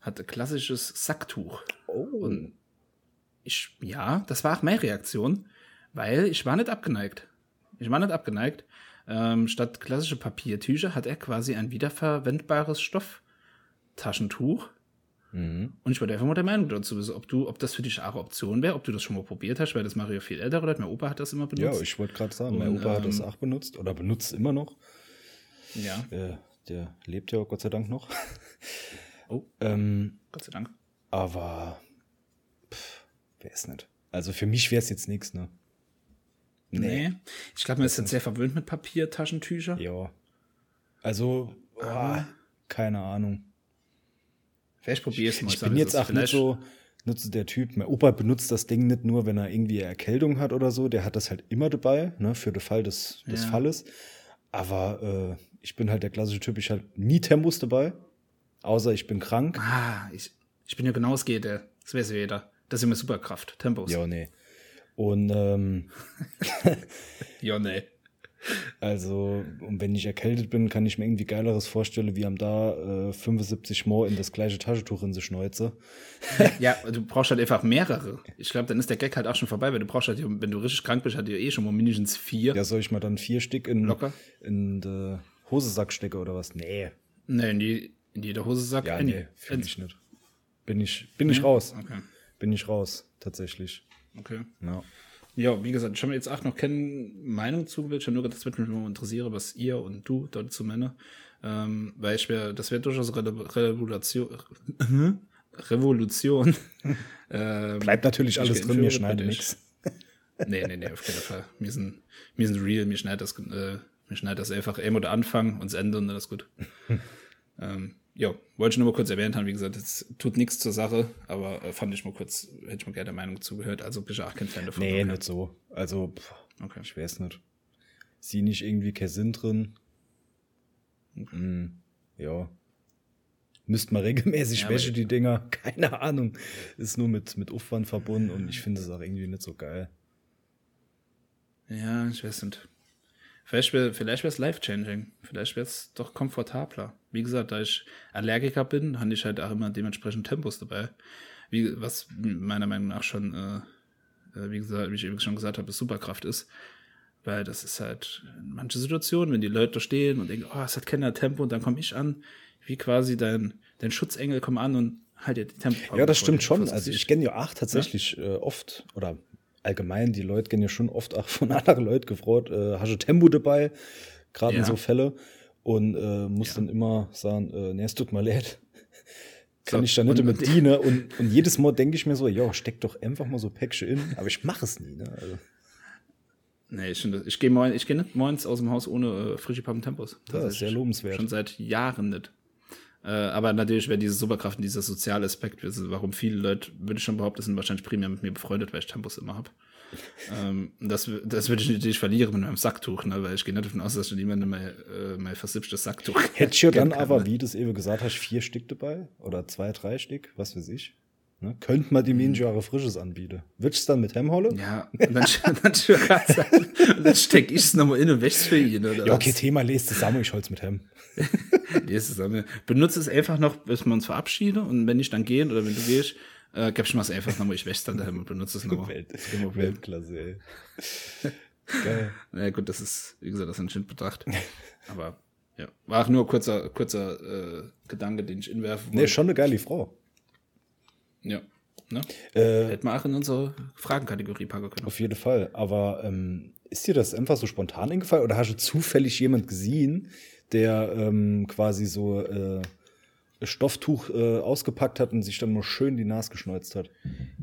hatte klassisches Sacktuch. Oh. Und ich, ja, das war auch meine Reaktion, weil ich war nicht abgeneigt. Ich war nicht abgeneigt. Ähm, statt klassische Papiertücher hat er quasi ein wiederverwendbares Stofftaschentuch. Mhm. Und ich wollte einfach mal der Meinung dazu wissen, ob du, ob das für dich auch eine Option wäre, ob du das schon mal probiert hast, weil das Mario viel älter oder mein Opa hat das immer Ja, benutzt. ich wollte gerade sagen, mein Und, Opa hat das ähm, auch benutzt oder benutzt immer noch. ja. Äh, der lebt ja Gott sei Dank noch. Oh, ähm, Gott sei Dank. aber wäre es nicht. Also für mich wäre es jetzt nichts, ne? Nee. Ich glaube, man ist jetzt sehr verwöhnt mit Papiertaschentücher. Ja. Also, ah, keine Ahnung. Vielleicht probier es mal. Ich bin jetzt auch nicht so, nicht so der Typ. Mein Opa benutzt das Ding nicht nur, wenn er irgendwie Erkältung hat oder so. Der hat das halt immer dabei, ne, für den Fall des, des Ja. Falles. Aber äh, ich bin halt der klassische Typ, ich halt nie Tempos dabei. Außer ich bin krank. Ah, ich, ich bin ja genau das geht, der. Das wäre jeder. Das ist immer Superkraft. Tempos. Ja, nee. Und ähm, Ja, nee. Also, und wenn ich erkältet bin, kann ich mir irgendwie Geileres vorstellen, wie am da äh, 75 Mal in das gleiche Taschentuch in sich schneuze. Ja, du brauchst halt einfach mehrere. Ich glaube, dann ist der Gag halt auch schon vorbei, weil du brauchst halt, wenn du richtig krank bist, halt eh schon mal mindestens vier. Ja, soll ich mal dann vier Stück in, Locker? in den Hosesack stecke oder was? Nee. Nee, in, die, in jeder Hose sagt Ja, eine. nee, finde ich nicht. Bin ich, bin ich raus. Okay. Bin ich raus, tatsächlich. Okay. Ja. Ja, wie gesagt, ich habe mir jetzt auch noch keine Meinung zugewählt. Ich habe nur gedacht, das würde mich mal interessieren, was ihr und du dort zu Männer. Ähm, weil ich wär, das wäre durchaus Re Revolution. Revolution. ähm, Bleibt natürlich ich alles drin, wir schneiden bitte. nichts. Nee, nee, nee, auf keinen Fall. Wir sind, wir sind real, mir schneidet das, äh, mir schneidet das einfach eben oder Anfang und das Ende und dann ist gut. ähm, ja, wollte ich nur mal kurz erwähnt haben, wie gesagt, es tut nichts zur Sache, aber äh, fand ich mal kurz, hätte ich mal gerne der Meinung zugehört, also bin ich auch kein Fan davon. Nee, Okay. nicht so. Also, pff, Okay. ich weiß nicht. Sie nicht irgendwie kein Sinn drin. Hm, ja. Müsste man regelmäßig Ja, wäsche die Dinger. Keine Ahnung. Ist nur mit, mit Aufwand verbunden und ich finde es auch irgendwie nicht so geil. Ja, ich weiß nicht. Vielleicht wäre vielleicht es life-changing. Vielleicht wäre es doch komfortabler. Wie gesagt, da ich Allergiker bin, habe ich halt auch immer dementsprechend Tempos dabei. Wie, was meiner Meinung nach schon, äh, äh, wie gesagt, wie ich eben schon gesagt habe, Superkraft ist. Weil das ist halt in manche Situationen, wenn die Leute stehen und denken, oh, es hat keiner Tempo und dann komme ich an, wie quasi dein, dein Schutzengel kommt an und halt dir die Tempo. Ja, das stimmt schon. Also ich kenne ja auch tatsächlich äh, oft oder allgemein, die Leute kennen ja schon oft auch von anderen Leuten gefragt, äh, hast du Tempo dabei, gerade in Ja. so Fälle und äh, muss Ja. dann immer sagen, äh, nee, es tut mir leid. Kann So, ich da nicht mit dienen und, und jedes Mal denke ich mir so, ja, steck doch einfach mal so Päckchen in, aber ich mache es nie. Ne? Also, Nee, ich, ich gehe gehe nicht morgens aus dem Haus ohne äh, frische Pappen Tempos. ja, ist Tatsächlich. sehr lobenswert. Schon seit Jahren nicht. Äh, aber natürlich wäre diese Superkraft und dieser soziale Aspekt, also warum viele Leute, würde ich schon behaupten, sind wahrscheinlich primär mit mir befreundet, weil ich Tempos immer habe. ähm, das das würde ich natürlich verlieren mit meinem Sacktuch, ne? weil ich gehe nicht davon aus, dass schon jemand mein, äh, mein versipptes Sacktuch Hättest du dann kann, aber, ne? wie du es eben gesagt hast, vier Stück dabei oder zwei, drei Stück, was weiß ich. Ne? Könnte man die Minjahre Frisches anbieten. Würdest du dann mit Hemmholle? Ja, und dann, dann, dann stecke ich es nochmal in und wächst für ihn. Oder Ja, okay, was? Thema lest zusammen, ich hol's mit Hemm. Ist zusammen. Benutze es einfach noch, bis wir uns verabschieden und wenn ich dann gehen oder wenn du gehst, äh, gib ich mal es einfach nochmal, ich wäsche dann daheim und benutze es nochmal. Welt, Das. Weltklasse, ey. Geil. Na ja, gut, das ist, wie gesagt, das ist ein Betracht. Aber ja, war auch nur kurzer, kurzer äh, Gedanke, den ich inwerfen Nee, schon eine geile Frau. Ja. Ne? Äh, Hätten wir auch in unsere Fragenkategorie packen können. Auf jeden Fall. Aber ähm, ist dir das einfach so spontan eingefallen oder hast du zufällig jemand gesehen, der ähm, quasi so äh, Stofftuch äh, ausgepackt hat und sich dann mal schön die Nase geschneuzt hat.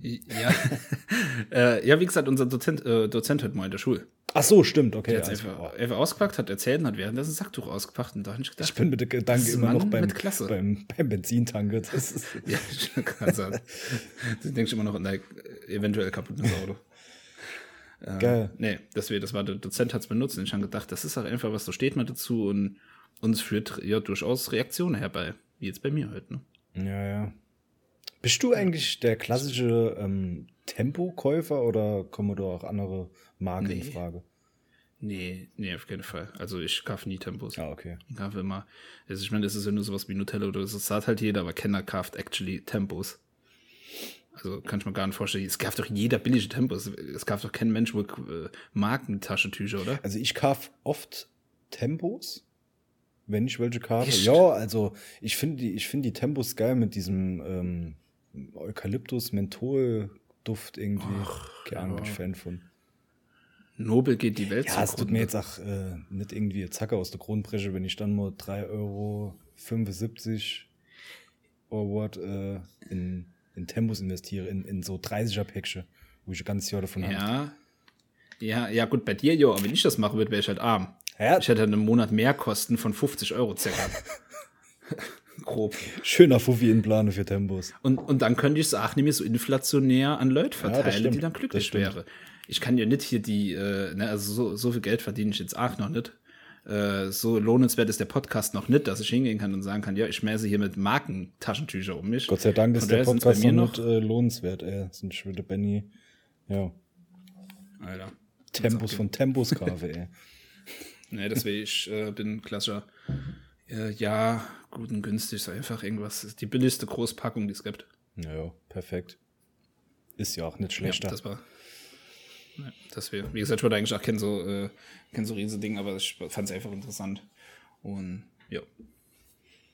Ja, äh, ja wie gesagt, unser Dozent, äh, Dozent heute mal in der Schule. Ach so, stimmt, okay. Der hat also, einfach, einfach ausgepackt, hat erzählt und hat währenddessen ein Sacktuch ausgepackt. Und da habe ich gedacht, ich bin mit der Gedanke immer Mann noch beim, beim, beim Benzintanke. Das ist ja, kann sein. Du denkst immer noch an dein eventuell kaputtes Auto. Äh, Geil. Nee, deswegen, das war der Dozent hat es benutzt und ich habe gedacht, das ist halt einfach was, so steht man dazu und uns führt ja durchaus Reaktionen herbei. Wie jetzt bei mir halt, ne? Ja, ja. Bist du eigentlich der klassische ähm, Tempo-Käufer oder kommen da auch andere Marken nee. in Frage? Nee, nee, auf keinen Fall. Also ich kaufe nie Tempos. Ah, okay. Ich kaufe immer. Also ich meine, das ist ja nur sowas wie Nutella oder so, das sagt halt jeder, aber Kenner kauft actually Tempos. Also kann ich mir gar nicht vorstellen. Es kauft doch jeder billige Tempos. Es kauft doch kein Mensch wohl äh, Markentaschentücher, oder? Also ich kaufe oft Tempos, wenn ich welche kaufe. Ja, also ich finde die, ich finde die Tempos geil mit diesem ähm, Eukalyptus-Menthol-Duft irgendwie. Ach, Keine Ahnung, ja. bin ich Fan von. Nobel geht die Welt Ja, es tut mir jetzt auch äh, nicht irgendwie Zacke aus der Grundbreche, wenn ich dann nur 3,75 Euro oder what äh, in, in Tempos investiere, in, in so 30er Päckchen, wo ich ganzes Jahr davon ja. habe. Ja, ja, gut, bei dir, jo, aber wenn ich das machen würde, wäre ich halt arm. Ja. Ich hätte einen Monat mehr Kosten von 50 Euro circa. Grob. Schöner Fuffi in Plane für Tempos. Und, und dann könnte ich es auch nämlich so inflationär an Leute verteilen, ja, die dann glücklich wäre. Ich kann ja nicht hier die, äh, ne, also so, so viel Geld verdiene ich jetzt auch noch nicht. Äh, so lohnenswert ist der Podcast noch nicht, dass ich hingehen kann und sagen kann, ja, ich schmeiße hier mit Markentaschentücher um mich. Gott sei Dank ist der Podcast noch nicht äh, lohnenswert, ey. Sind ich würde Benny, ja. Alter. Tempos von Tempos Kaffee, ey. Nee, deswegen, ich äh, bin klassischer, äh, ja, gut und günstig, so einfach irgendwas. Die billigste Großpackung, die es gibt. Ja, perfekt. Ist ja auch nicht schlechter. Ja, das war. Ja, das wäre, wie gesagt, ich wollte eigentlich auch kein so, äh, kein so riesen Ding, aber ich fand es einfach interessant. Und ja,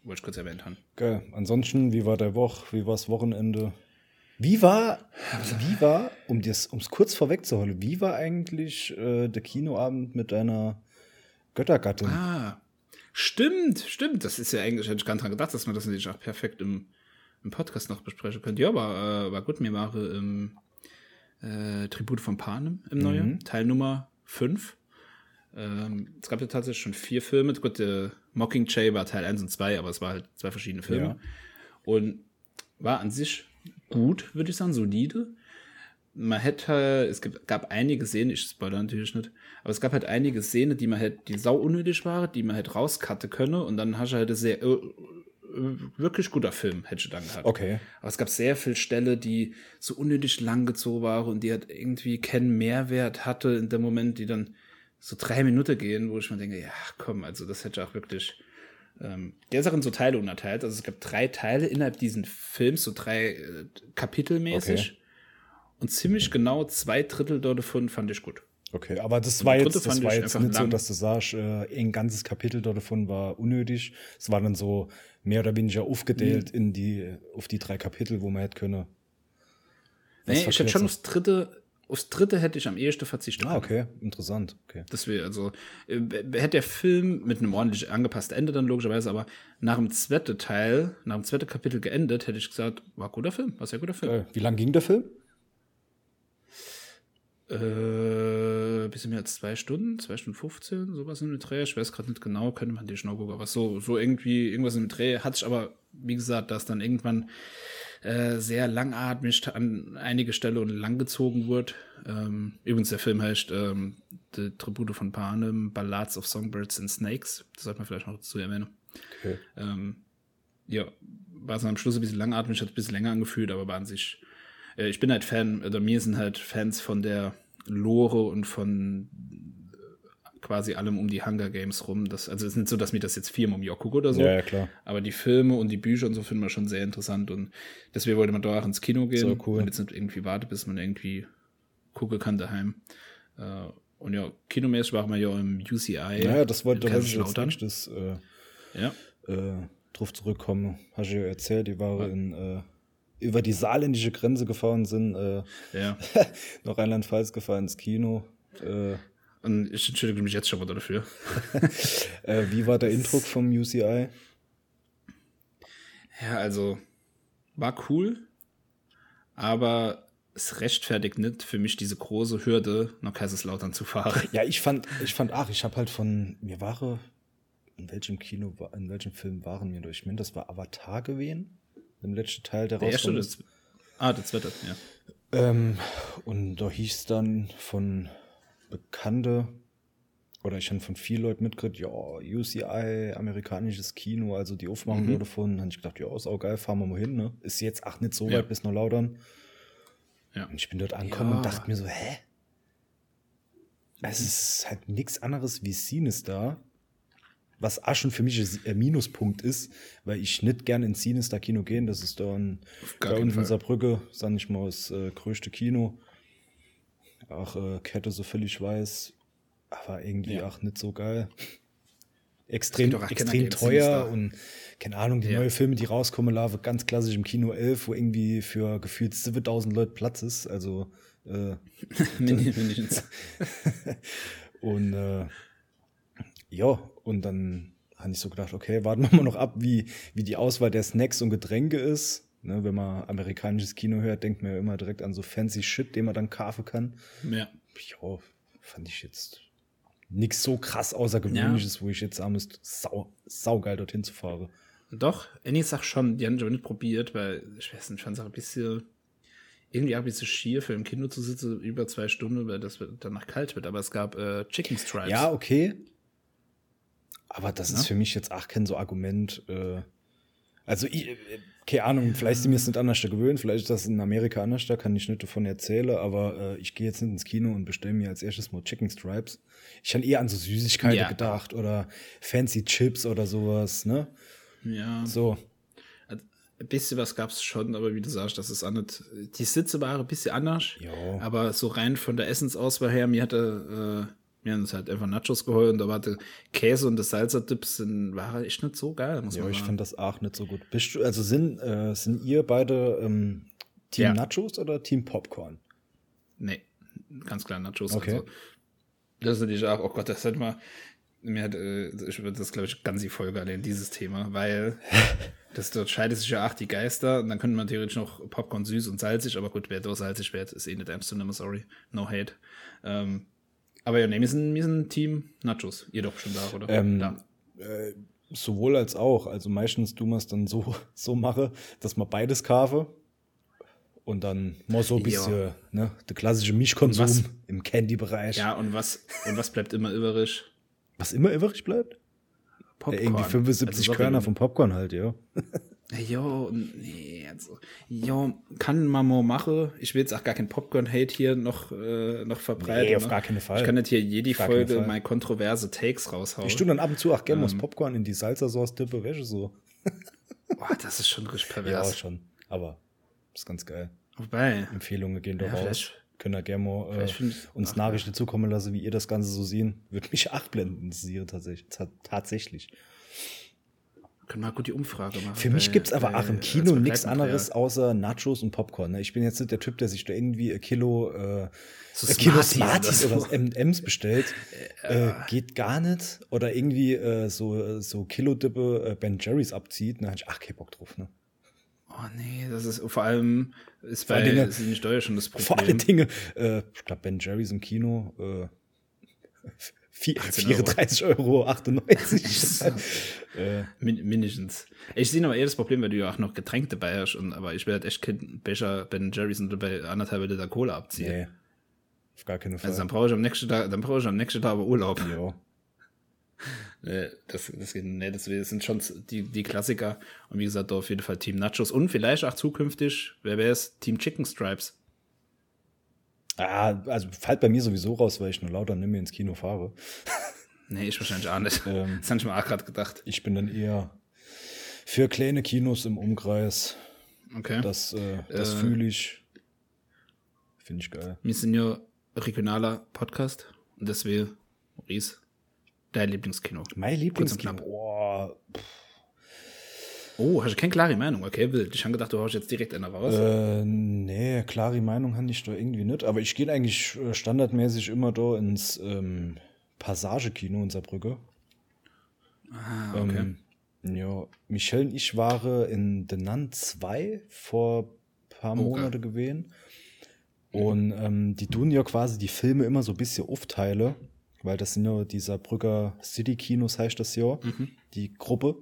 wollte ich kurz erwähnt haben. Geil. Ansonsten, wie war der Woche? Wie war das Wochenende? Wie war, wie war, um es kurz vorwegzuholen, wie war eigentlich äh, der Kinoabend mit deiner Göttergattin. Ah, stimmt, stimmt. Das ist ja eigentlich, hätte ich gar nicht dran gedacht, dass man das natürlich auch perfekt im, im Podcast noch besprechen könnte. Ja, aber äh, war gut. Mir war im äh, Tribut von Panem im mhm. neuen, Teil Nummer 5. Ähm, es gab ja tatsächlich schon vier Filme. Gut, der Mockingjay war Teil 1 und 2, aber es war halt zwei verschiedene Filme. Ja. Und war an sich gut, würde ich sagen, solide man hätte, es gab einige Szenen, ich spoilere natürlich nicht, aber es gab halt einige Szenen, die man hätte, die sau unnötig waren, die man hätte rauscutten können und dann hast du halt sehr, äh, wirklich guter Film, hätte ich dann gehabt. Okay. Aber es gab sehr viele Stellen, die so unnötig lang gezogen waren und die halt irgendwie keinen Mehrwert hatte in dem Moment, die dann so drei Minuten gehen, wo ich mir denke, ja, komm, also das hätte auch wirklich, ähm, der ist auch in so Teile unterteilt. Also es gab drei Teile innerhalb diesen Films, so drei äh, Kapitelmäßig. Okay. Und ziemlich genau zwei Drittel davon fand ich gut. Okay, aber das war jetzt, das war jetzt nicht lang. so, dass du sagst, äh, ein ganzes Kapitel davon war unnötig. Es war dann so mehr oder weniger aufgedeelt mhm. in die, auf die drei Kapitel, wo man hätte können. Nee, ich hätte schon aufs dritte, aufs dritte hätte ich am ehesten verzichtet. Ah, okay, interessant. Okay. Das wäre also, äh, hätte der Film mit einem ordentlich angepassten Ende dann logischerweise, aber nach dem zweiten Teil, nach dem zweiten Kapitel geendet, hätte ich gesagt, war guter Film, war sehr guter Film. Äh, wie lang ging der Film? Äh, bisschen mehr als zwei Stunden, zwei Stunden 15, sowas in dem Dreh. Ich weiß gerade nicht genau, könnte man die schnell gucken, aber so, so irgendwie, irgendwas im Dreh hat sich aber, wie gesagt, dass dann irgendwann äh, sehr langatmig an einige Stellen und langgezogen wird. Ähm, übrigens, der Film heißt ähm, Die Tribute von Panem, Ballads of Songbirds and Snakes. Das sollte man vielleicht noch dazu erwähnen. Okay. Ähm, ja, war es am Schluss ein bisschen langatmig, hat ein bisschen länger angefühlt, aber war an sich ich bin halt Fan, oder mir sind halt Fans von der Lore und von äh, quasi allem um die Hunger Games rum. Das, also es ist nicht so, dass mir das jetzt viermal um Jock oder so. Ja, ja, klar. Aber die Filme und die Bücher und so finden wir schon sehr interessant und deswegen wollte man da auch ins Kino gehen so cool. und jetzt nicht irgendwie warten, bis man irgendwie gucken kann daheim. Äh, und ja, kinomäßig waren wir ja im UCI. Ja, das wollte ich jetzt nächstes äh, ja. äh, drauf zurückkommen. Hast du ja erzählt, die waren ja. in äh, über die saarländische Grenze gefahren sind, äh, Ja. nach Rheinland-Pfalz gefahren ins Kino. Äh, Und ich entschuldige mich jetzt schon mal dafür. äh, wie war der Eindruck vom UCI? Ja, also war cool, aber es rechtfertigt nicht für mich diese große Hürde, nach Kaiserslautern zu fahren. Ja, ich fand, ich fand, ach, ich habe halt von, mir war, in welchem Kino, in welchem Film waren wir durch? Ich meine, das war Avatar gewesen, im letzten Teil der Der erste das, Ah, der zweite, ja. Ähm, und da hieß dann von Bekannte, oder ich habe von vielen Leuten mitgekriegt, ja, UCI, amerikanisches Kino, also die Aufmachung Mhm. davon. Dann habe ich gedacht, ja, ist auch geil, fahren wir mal hin, ne? Ist jetzt ach nicht so Ja. weit bis nach Laudern. Ja. Und ich bin dort angekommen Ja. und dachte mir so, hä? Es ist halt nichts anderes wie Sinister, was auch schon für mich ein Minuspunkt ist, weil ich nicht gern ins Sinister Kino gehen. Das ist da bei keinen uns in. Saarbrücke, sag ich mal, das äh, größte Kino. Auch äh, Kette, so ich weiß, aber irgendwie Ja. auch nicht so geil. Extrem, extrem teuer und keine Ahnung, die Ja. neue Filme, die rauskommen, laufen ganz klassisch im Kino 11, wo irgendwie für gefühlt 7000 Leute Platz ist. Also äh, Mindestens. und äh, ja, und dann habe ich so gedacht, okay, warten wir mal noch ab, wie, wie die Auswahl der Snacks und Getränke ist. Ne, wenn man amerikanisches Kino hört, denkt man ja immer direkt an so fancy Shit, den man dann kaufen kann. Ja. Ja, fand ich jetzt nichts so krass Außergewöhnliches, wo ich jetzt sagen müsste, sau, saugeil dorthin zu fahren. Doch, Annie sagt schon, die haben ich aber nicht probiert, weil ich weiß nicht, ich fand es auch ein bisschen, irgendwie auch ein bisschen schier für im Kino zu sitzen, über zwei Stunden, weil das danach kalt wird. Aber es gab äh, Chicken Stripes. Ja, okay. Aber das ist Ja. für mich jetzt auch kein so Argument. Äh, also, ich, äh, keine Ahnung, vielleicht sind wir es nicht anders gewöhnt, vielleicht ist das in Amerika anders, da kann ich nicht davon erzählen, aber äh, ich gehe jetzt nicht ins Kino und bestelle mir als erstes mal Chicken Stripes. Ich habe eher an so Süßigkeiten Ja. gedacht oder fancy Chips oder sowas, ne? ja. So. Ein bisschen was gab es schon, aber wie du sagst, das ist auch nicht. Die Sitze waren ein bisschen anders. Ja. Aber so rein von der Essensauswahl her, mir hatte, äh, wir haben uns halt einfach Nachos geholt und da war der Käse und das Salsa-Dips sind, war echt nicht so geil, muss Ja, man ich sagen. fand das auch nicht so gut. Bist du, also sind, äh, sind ihr beide ähm, Team Ja. Nachos oder Team Popcorn? Nee, ganz klar Nachos. Okay. Also, das ist natürlich auch, oh Gott, das hätte mal, mir hat, äh, ich würde das, glaube ich, ganz die Folge allein, dieses Thema, weil das dort scheidet sich ja auch die Geister und dann könnte man theoretisch noch Popcorn süß und salzig, aber gut, wer da salzig wird, ist eh nicht nehmen, sorry, no hate. Ähm, aber ja, nee, wir sind, wir sind Team Nachos. Ihr doch schon da, oder? Ähm, da. Äh, sowohl als auch. Also meistens du es dann so, so mache, dass man beides kaufe und dann mal so ein Ja. bisschen, ne, der klassische Mischkonsum Was? im Candy-Bereich. Ja, und was, und was bleibt immer übrig? Was immer übrig bleibt? Popcorn. Ja, irgendwie 75 Also, Körner vom Popcorn halt, ja. Jo, nee, also, jo, kann man mal machen. Ich will jetzt auch gar kein Popcorn-Hate hier noch, äh, noch verbreiten. Nee, auf ne? gar keinen Fall. Ich kann nicht hier jede keinen Folge mal kontroverse Takes raushauen. Ich tue dann ab und zu auch gerne Ähm. Popcorn in die Salsa-Sauce tippe, welche so. Boah, das ist schon richtig Ja, pervers. schon. Aber ist ganz geil. Wobei, Empfehlungen gehen doch Ja, raus. Können da gerne mal äh, uns ach, Nachrichten zukommen lassen, wie ihr das Ganze so sehen. Würde mich acht blenden interessieren, tatsächlich. Ta- Tatsächlich. Können wir gut die Umfrage machen. Für mich gibt es aber auch im Kino nichts anderes außer Nachos und Popcorn. Ne? Ich bin jetzt nicht der Typ, der sich da irgendwie ein Kilo, äh, So ein Kilo Smarties oder oder so. M&M's bestellt. Äh, geht gar nicht. Oder irgendwie äh, so, so Kilo-Dippe äh, Ben Jerry's abzieht. Da hab ich, ach, kein Bock drauf. Ne? Oh nee, das ist vor allem ist Vor bei Dingen- ist Steuer schon das Vor Problem. allen Dingen, äh, ich glaube, Ben Jerry's im Kino, äh, vier- 18 34,98 Euro. 98. äh, Min mindestens. Ich sehe aber eher das Problem, weil du ja auch noch Getränk dabei hast, und, aber ich werde echt kein Becher Ben Jerry's und dabei anderthalb Liter Cola abziehen. nee, auf gar keinen Fall. Also dann brauche ich am nächsten Tag, dann brauche ich am nächsten Tag aber Urlaub. ja. Nee, das, das, geht- nee, das sind schon die, die Klassiker. Und wie gesagt, da auf jeden Fall Team Nachos und vielleicht auch zukünftig, wer wäre es? Team Chicken Stripes. Ah, also fällt bei mir sowieso raus, weil ich nur lauter nicht mehr ins Kino fahre. Nee, ich wahrscheinlich auch nicht. Ähm. das habe ich mir auch gerade gedacht. Ich bin dann eher für kleine Kinos im Umkreis. Okay. Das, äh, das Äh. fühle ich. Finde ich geil. Wir sind ja regionaler Podcast und deswegen, Maurice, dein Lieblingskino. Mein Lieblingskino. Boah. pff. Oh, hast du keine klare Meinung? Okay, wild. Ich habe gedacht, du haust jetzt direkt eine raus. Äh, nee, klare Meinung habe ich da irgendwie nicht. Aber ich gehe eigentlich äh, standardmäßig immer da ins ähm, Passagekino in Saarbrücke. ah, okay. Ähm, ja, Michelle und ich waren in The Nun 2 vor paar Okay. Monate gewesen. Und ähm, die tun ja quasi die Filme immer so ein bisschen aufteile, weil das sind ja die Saarbrücker City Kinos, heißt das ja, die Gruppe.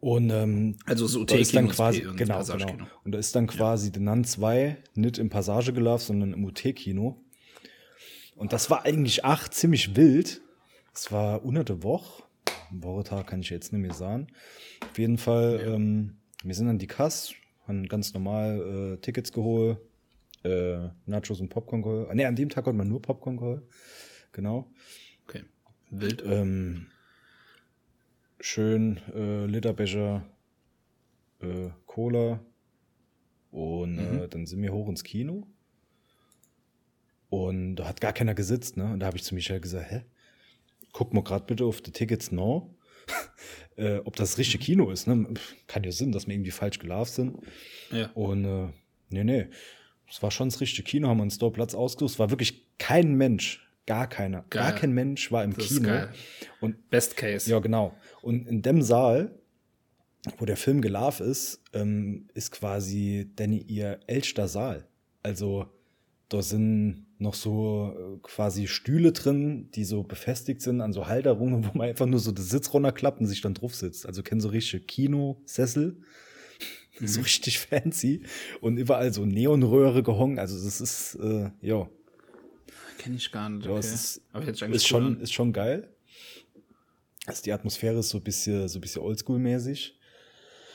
Und ähm, Also so da ist dann quasi, und genau, genau. Und da ist dann quasi The Nun 2 nicht im Passage gelaufen, sondern im UT-Kino. Und das war eigentlich auch ziemlich wild. Es war unter der Woche. Wochentag kann ich jetzt nicht mehr sagen. Auf jeden Fall, ähm, wir sind an die Kasse, haben ganz normal äh, Tickets geholt, äh, Nachos und Popcorn geholt. Ne, an dem Tag hat man nur Popcorn geholt. Genau. Okay. Wild. Ähm, schön äh, Literbecher äh, Cola und äh, dann sind wir hoch ins Kino und da hat gar keiner gesitzt, ne? Und da habe ich zu Michael gesagt, hä? Guck mal gerade bitte auf die Tickets now, äh, ob das richtige Kino ist, ne? Kann ja Sinn, dass wir irgendwie falsch gelaufen sind. Ja. Und äh, nee, nee, es war schon das richtige Kino, haben uns dort Platz ausgesucht. Es war wirklich kein Mensch, gar keiner, gar Geil. kein Mensch war im Das Kino. Und Best Case. ja, genau. Und in dem Saal, wo der Film gelaufen ist, ähm, ist quasi Danny ihr ältester Saal. Also da sind noch so äh, quasi Stühle drin, die so befestigt sind an so Halterungen, wo man einfach nur so den Sitz runterklappt und sich dann drauf sitzt. Also kennen so richtige Kinosessel. So richtig fancy. Und überall so Neonröhre gehongen. Also das ist, äh, ja, Kenne ich gar nicht. Okay. es ist, Aber ist, cool schon, an. ist schon geil. Also die Atmosphäre ist so ein bisschen, so ein bisschen oldschool-mäßig.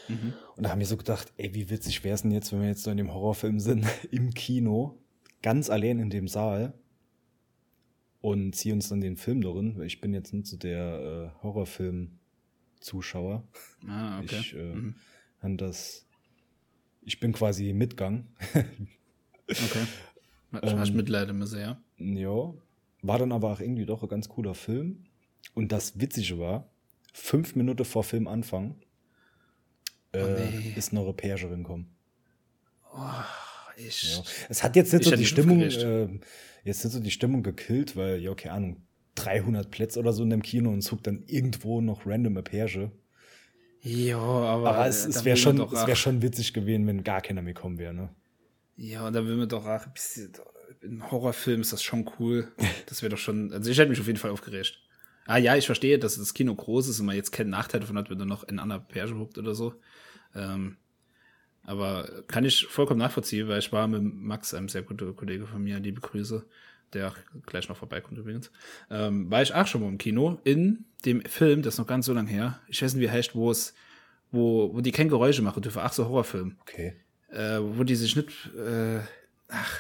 Mhm. Und da haben wir so gedacht, ey, wie witzig wäre es denn jetzt, wenn wir jetzt so in dem Horrorfilm sind, im Kino, ganz allein in dem Saal und ziehen uns dann den Film darin, weil ich bin jetzt nicht so der äh, Horrorfilm-Zuschauer. Ah, okay. Ich äh, Mhm. das, ich bin quasi Mitgang. Okay. Ähm, Hast Mitleid müssen, ja. Ja, war dann aber auch irgendwie doch ein ganz cooler Film. Und das Witzige war, fünf Minuten vor Filmanfang äh, Oh, nee. ist eine Europäerin gekommen. Ich. Ja. Es hat jetzt nicht Ich so die Stimmung, äh, jetzt nicht so die Stimmung gekillt, weil, ja, keine Ahnung, 300 Plätze oder so in dem Kino und es huckt dann irgendwo noch random eine Perge. Ja, aber. Aber es, es wäre schon, es wär schon witzig gewesen, wenn gar keiner mehr kommen wäre, ne? Ja, und da will man doch auch ein bisschen. In Horrorfilm ist das schon cool. Das wäre doch schon. Also ich hätte mich auf jeden Fall aufgeregt. Ah ja, ich verstehe, dass das Kino groß ist und man jetzt keinen Nachteil davon hat, wenn du noch in einer Perge huckt oder so. Ähm, aber kann ich vollkommen nachvollziehen, weil ich war mit Max, einem sehr guten Kollege von mir, liebe Grüße, der auch gleich noch vorbeikommt übrigens, ähm, war ich auch schon mal im Kino in dem Film, das ist noch ganz so lang her. Ich weiß nicht, wie heißt, wo es, wo, wo die kein Geräusche machen dürfen. Ach, so Horrorfilm Okay. äh, wo die sich nicht, äh, ach,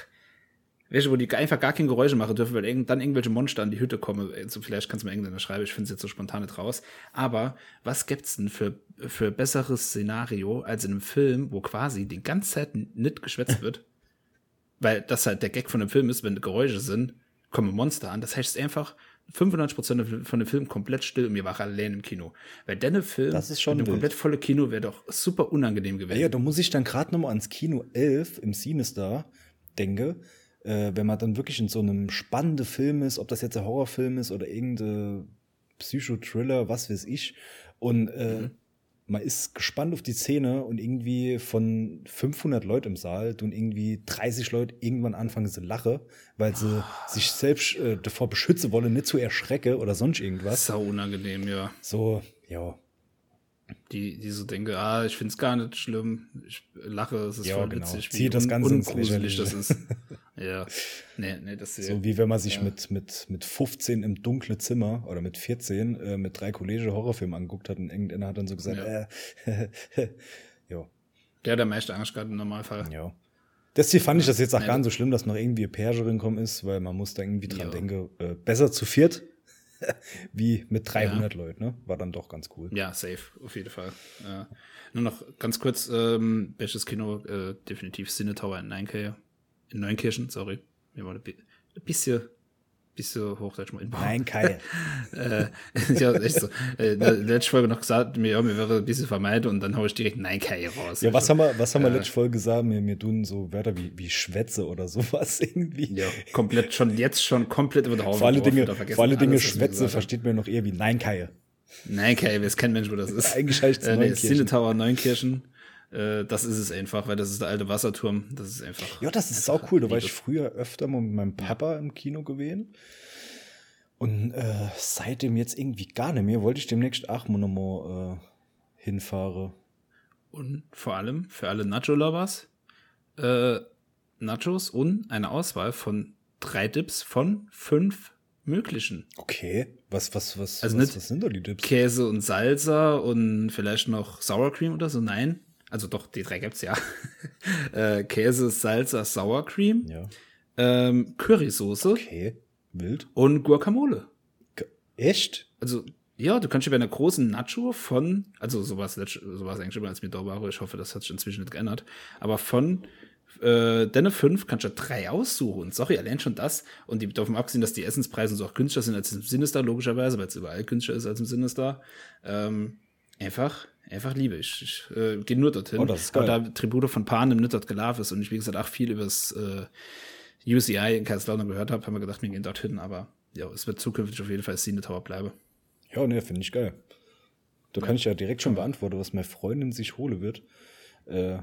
welche, wo die einfach gar kein Geräusche machen dürfen, weil irgend, dann irgendwelche Monster an die Hütte kommen. Also vielleicht kannst du mir irgendeiner schreiben, ich finde es jetzt so spontan nicht raus. Aber was gibt's denn für, für besseres Szenario als in einem Film, wo quasi die ganze Zeit nicht geschwätzt wird? weil das halt der Gag von dem Film ist, wenn Geräusche sind, kommen Monster an. Das heißt es ist einfach 95% von dem Film komplett still und mir war allein im Kino. Weil denn Film Das ist schon mit einem wild. komplett volle Kino wäre doch super unangenehm gewesen. Ja, da muss ich dann gerade nochmal ans Kino 11 im Sinister denke, äh, wenn man dann wirklich in so einem spannenden Film ist, ob das jetzt ein Horrorfilm ist oder irgendein Psychothriller, was weiß ich, und äh, man ist gespannt auf die Szene und irgendwie von 500 Leuten im Saal tun irgendwie 30 Leute irgendwann anfangen zu lachen, weil sie sich selbst äh, davor beschützen wollen, nicht zu erschrecken oder sonst irgendwas. Sau unangenehm, ja. So, ja, Die, die so denken, ah, ich find's gar nicht schlimm, ich lache, es ist Ja, voll genau. witzig, Zieht das Ganze ins ungruselig das Lächerliche. ist. ja, nee, nee, das ist So wie wenn man sich mit, mit, mit 15 im dunkle Zimmer oder mit 14 äh, mit drei Kollegen Horrorfilme angeguckt hat und irgendeiner hat dann so gesagt, Ja. äh, ja, der der meiste Angst gehabt im Normalfall. ja. Deswegen fand ich das jetzt auch Nee, gar nicht so schlimm, dass noch irgendwie eine Perge reinkommen ist, weil man muss da irgendwie dran Ja. denken, äh, besser zu viert wie mit 300 Leuten, ne? War dann doch ganz cool. Ja, safe, auf jeden Fall. Äh, nur noch ganz kurz, ähm, welches Kino, äh, definitiv Cine Tower in Neunkirchen, in Neunkirchen, sorry. Mir war ein bisschen, bist du Hochdeutsch mal Nein, Kai. äh, ja, echt so. Äh, letzten Folge noch gesagt, mir, ja, mir wäre ein bisschen vermeiden und dann haue ich direkt Nein, Kai raus. Ja, was haben wir, was haben wir äh, letzte Folge gesagt? Mir, mir tun so Wörter wie, wie Schwätze oder sowas irgendwie. Ja, komplett schon, jetzt schon komplett über der Vor alle Dinge, vor alle Dinge Schwätze versteht man noch eher wie Nein, Kai. Nein, Kai, wir kennen Mensch, wo das ist. Eingeschaltet äh, nee, Tower Neunkirchen. Äh, das ist es einfach, weil das ist der alte Wasserturm. Das ist einfach. Ja, das ist auch cool. Da war ich früher öfter mal mit meinem Papa im Kino gewesen. Und äh, seitdem jetzt irgendwie gar nicht mehr, wollte ich demnächst auch mal nochmal äh, hinfahren. Und vor allem für alle Nacho-Lovers, äh, Nachos und eine Auswahl von drei Dips von fünf möglichen. Okay, was, was, was, also was, was sind da die Dips? Käse und Salsa und vielleicht noch Sour Cream oder so? Nein. Also doch, die drei gibt's ja. äh, Käse, Salsa, Sour Cream. Ja. Ähm, Currysoße. Okay, wild. Und Guacamole. Echt? Also, ja, du kannst dir bei einer großen Nacho von, also sowas, sowas eigentlich immer als mir da war, ich hoffe, das hat sich inzwischen nicht geändert, aber von äh, deine fünf kannst du drei aussuchen. Sorry, allein schon das. Und die davon abgesehen, dass die Essenspreise so auch günstiger sind als im Sinister, logischerweise, weil es überall günstiger ist als im Sinister. Ähm, einfach einfach liebe ich. Ich äh, gehe nur dorthin. Oh, das ist geil. Aber da Tribute von Panem nicht dort gelaufen ist und ich, wie gesagt, auch viel über das äh, UCI in Kaiserslautern gehört habe, haben wir gedacht, wir gehen dorthin. Aber ja, es wird zukünftig auf jeden Fall Cine Tower bleiben. Ja, ne, finde ich geil. Da ja. kann ich ja direkt schon beantworten, was meine Freundin sich hole wird. Äh,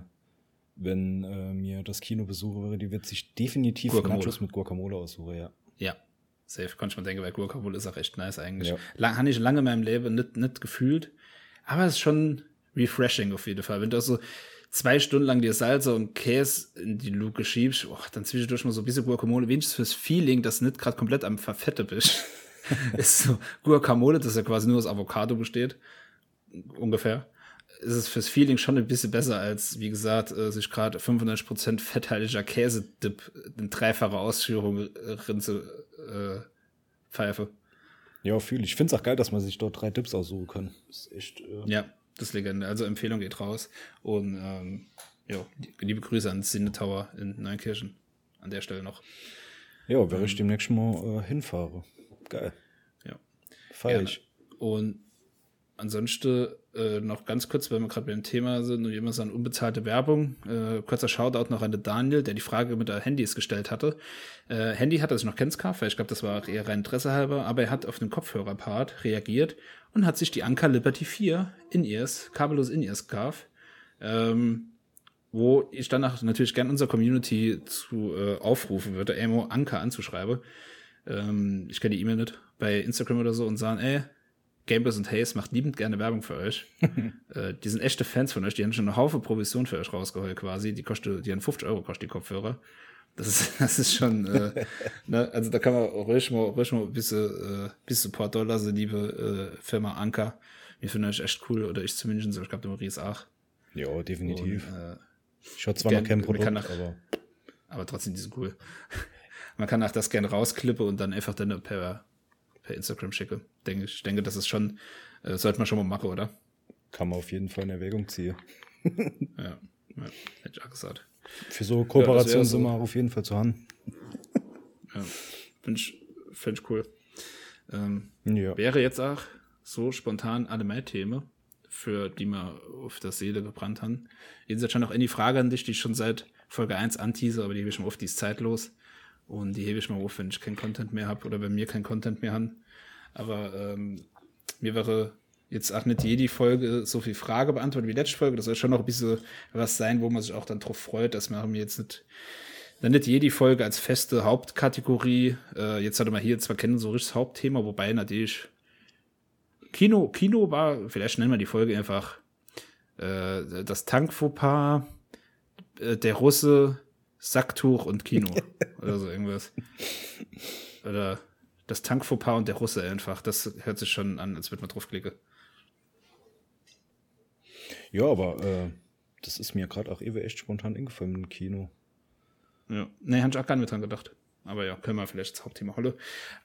wenn äh, mir das Kino besuche wäre, die wird sich definitiv Guacamole. Nachos mit Guacamole aussuchen, ja. Ja, safe. Konnte ich mal denken, weil Guacamole ist auch echt nice eigentlich. Ja. Lang, habe ich lange in meinem Leben nicht, nicht gefühlt. Aber es ist schon refreshing auf jeden Fall. Wenn du so zwei Stunden lang dir Salsa und Käse in die Luke schiebst, oh, dann zwischendurch mal so ein bisschen Guacamole, wenigstens fürs Feeling, dass du nicht gerade komplett am Verfette bist. ist so Guacamole, das ja quasi nur aus Avocado besteht. Ungefähr. Ist es fürs Feeling schon ein bisschen besser als, wie gesagt, äh, sich gerade 95% fetthaltiger Käsedip in dreifacher Ausführung äh, rinze äh, pfeife. Ja, fühle ich. Ich finde es auch geil, dass man sich dort drei Tipps aussuchen kann. Das ist echt. Äh ja, das ist Legende. Also Empfehlung geht raus. Und ähm, ja, liebe Grüße an Sinne Tower in Neunkirchen. An der Stelle noch. Ja, wäre ich ähm, demnächst mal äh, hinfahre. Geil. Ja. Feier ich. Und ansonsten äh, noch ganz kurz, weil wir gerade beim Thema sind und so eine unbezahlte Werbung. Äh, kurzer Shoutout noch an den Daniel, der die Frage mit der Handys gestellt hatte. Äh, Handy hat er sich noch kennen, weil ich glaube, das war eher rein Interesse halber, aber er hat auf den Kopfhörerpart reagiert und hat sich die Anker Liberty 4 In-Ears, kabellos In-Ears gekauft. Ähm, wo ich danach natürlich gern unserer Community zu äh, aufrufen würde, Emo Anker anzuschreiben. Ähm, ich kenne die E-Mail nicht, bei Instagram oder so und sagen, ey, Gamebus und Hayes macht liebend gerne Werbung für euch. äh, die sind echte Fans von euch, die haben schon eine Haufe Provision für euch rausgeholt quasi. Die kostet, die haben 50 Euro kostet die Kopfhörer. Das ist, das ist schon, äh, ne, also da kann man ruhig mal, ruhig mal ein bisschen, äh, bisschen Support Dollar, so liebe äh, Firma Anker. Wir finden euch echt cool, oder ich zumindest, ich glaube, der Maurice auch. Ja, definitiv. Und, äh, ich habe zwar gern, noch kein Produkt, nach, aber. Aber trotzdem, die sind cool. man kann auch das gerne rausklippen und dann einfach dann per, per Instagram schicke. Denke ich. denke, das ist schon, äh, sollte man schon mal machen, oder? Kann man auf jeden Fall in Erwägung ziehen. ja, ja, hätte ich auch gesagt. Für so Kooperationen ja, sind wir auf jeden Fall zu haben. ja, finde ich, find ich cool. Ähm, ja. Wäre jetzt auch so spontan alle mehr Themen, für die wir auf der Seele gebrannt haben. Jetzt schon noch in die Frage an dich, die ich schon seit Folge 1 antease, aber die hebe ich mal auf, die ist zeitlos. Und die hebe ich mal auf, wenn ich keinen Content mehr habe oder wenn mir kein Content mehr haben. Aber ähm, mir wäre jetzt auch nicht jede Folge so viel Frage beantwortet wie letzte Folge. Das soll schon noch ein bisschen was sein, wo man sich auch dann drauf freut, dass man jetzt nicht, dann nicht jede Folge als feste Hauptkategorie. Äh, jetzt hatte man hier zwar kennen so richtiges Hauptthema, wobei natürlich Kino, Kino war, vielleicht nennen wir die Folge einfach äh, das Tankfauxpas, äh, der Russe, Sacktuch und Kino. oder so irgendwas. Oder das Tankfauxpas und der Russe einfach. Das hört sich schon an, als würde man draufklicken. Ja, aber äh, das ist mir gerade auch ewig echt spontan eingefallen im Kino. Ja, nee, habe ich auch gar nicht dran gedacht. Aber ja, können wir vielleicht das Hauptthema holen.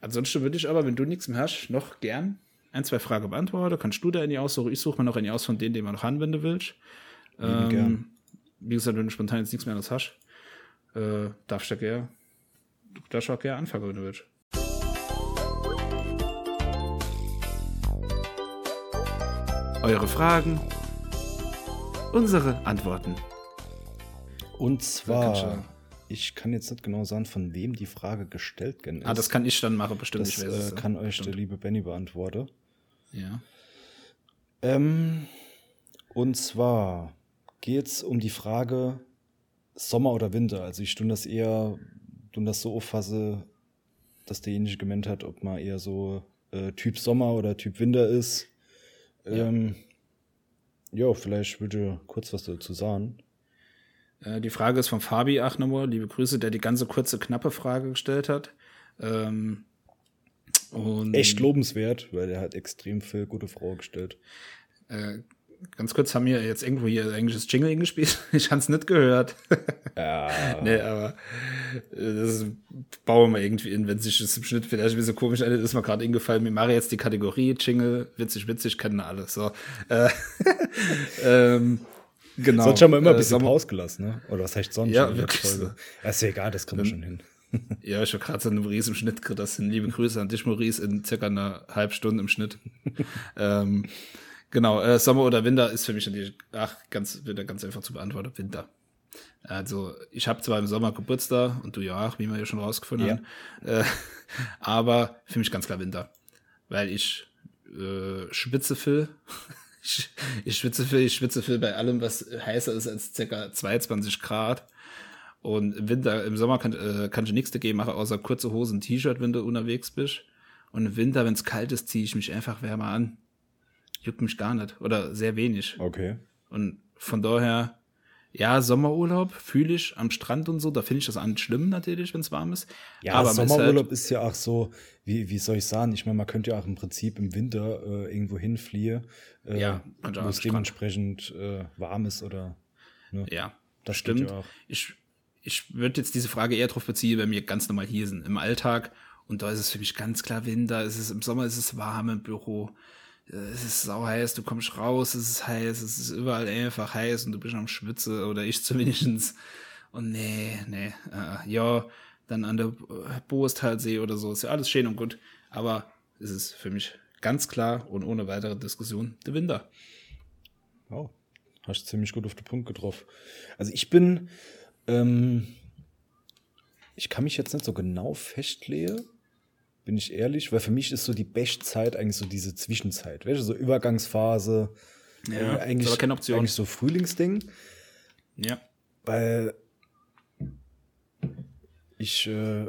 Ansonsten würde ich aber, wenn du nichts mehr hast, noch gern ein, zwei Fragen beantworten. Kannst du da in die aussuchen? Ich suche mir noch in die aus von denen, die man noch anwenden willst. Ähm, gern. Wie gesagt, wenn du spontan jetzt nichts mehr anderes hast, äh, darfst du gerne, darfst auch gerne anfangen, wenn du willst. Eure Fragen, unsere Antworten. Und zwar, ich kann jetzt nicht genau sagen, von wem die Frage gestellt ist. Ah, das kann ich dann machen, bestimmt. Das äh, kann so. euch Stimmt. der liebe Benny beantworten. Ja. Ähm, und zwar geht es um die Frage, Sommer oder Winter. Also ich tue das eher, tue das so auffasse, dass derjenige gemeint hat, ob man eher so äh, Typ Sommer oder Typ Winter ist. Ähm, ja, vielleicht würde kurz was dazu sagen. Äh, Die Frage ist von Fabi Achnauer, liebe Grüße, der die ganze kurze, knappe Frage gestellt hat. Ähm, und Echt lobenswert, weil er hat extrem viel gute Fragen gestellt. Äh, ganz kurz haben wir jetzt irgendwo hier englisches Jingle gespielt. Ich habe es nicht gehört. Ja, nee, aber äh, das bauen wir irgendwie in, wenn sich das im Schnitt vielleicht ein bisschen komisch endet, ist mir gerade eingefallen. Wir machen jetzt die Kategorie Jingle, witzig, witzig, kennen alle. So. Äh, ähm, genau. Sonst haben wir immer ein Äh, bisschen Sommer- Pause gelassen, ne? Oder was heißt sonst? Ja, wirklich? Ja, ist ja egal, das kriegen wir schon hin. Ja, ich habe gerade so einen Maurice im Schnitt sind liebe Grüße an dich, Maurice, in circa einer halben Stunde im Schnitt. ähm, genau, äh, Sommer oder Winter ist für mich natürlich, ach, ganz, wieder ganz einfach zu beantworten. Winter. Also, ich habe zwar im Sommer Geburtstag und du ja auch, wie wir ja schon rausgefunden Ja. haben. Äh, aber für mich ganz klar Winter. Weil ich äh, schwitze viel. ich, ich schwitze viel, ich schwitze viel bei allem, was heißer ist als circa 22 Grad. Und im Winter, im Sommer kann, äh, kann ich nichts dagegen machen, außer kurze Hosen, T-Shirt, wenn du unterwegs bist. Und im Winter, wenn es kalt ist, ziehe ich mich einfach wärmer an. Juckt mich gar nicht. Oder sehr wenig. Okay. Und von daher, ja, Sommerurlaub fühle ich am Strand und so. Da finde ich das nicht schlimm natürlich, wenn es warm ist. Ja, Aber man ist Sommerurlaub halt, ist ja auch so, wie, wie soll ich sagen? Ich meine, man könnte ja auch im Prinzip im Winter äh, irgendwo hinfliehen, äh, Ja, wo es dementsprechend äh, warm ist oder. Ne? ja, Das stimmt. ja auch. Ich, ich würde jetzt diese Frage eher darauf beziehen, wenn wir ganz normal hier sind, im Alltag. Und da ist es für mich ganz klar Winter. Es ist, Im Sommer ist es warm im Büro. Es ist sau heiß, du kommst raus, es ist heiß, es ist überall einfach heiß und du bist am Schwitze oder ich zumindest. Und nee, nee, äh, ja, dann an der Boostalsee oder so, ist ja alles schön und gut. Aber es ist für mich ganz klar und ohne weitere Diskussion der Winter. Wow. Hast du ziemlich gut auf den Punkt getroffen. Also ich bin, ähm, ich kann mich jetzt nicht so genau festlegen, bin ich ehrlich, weil für mich ist so die beste Zeit eigentlich so diese Zwischenzeit, weißt du, so Übergangsphase, Ja, äh, eigentlich, aber keine Option. eigentlich so Frühlingsding, Ja. weil ich, äh,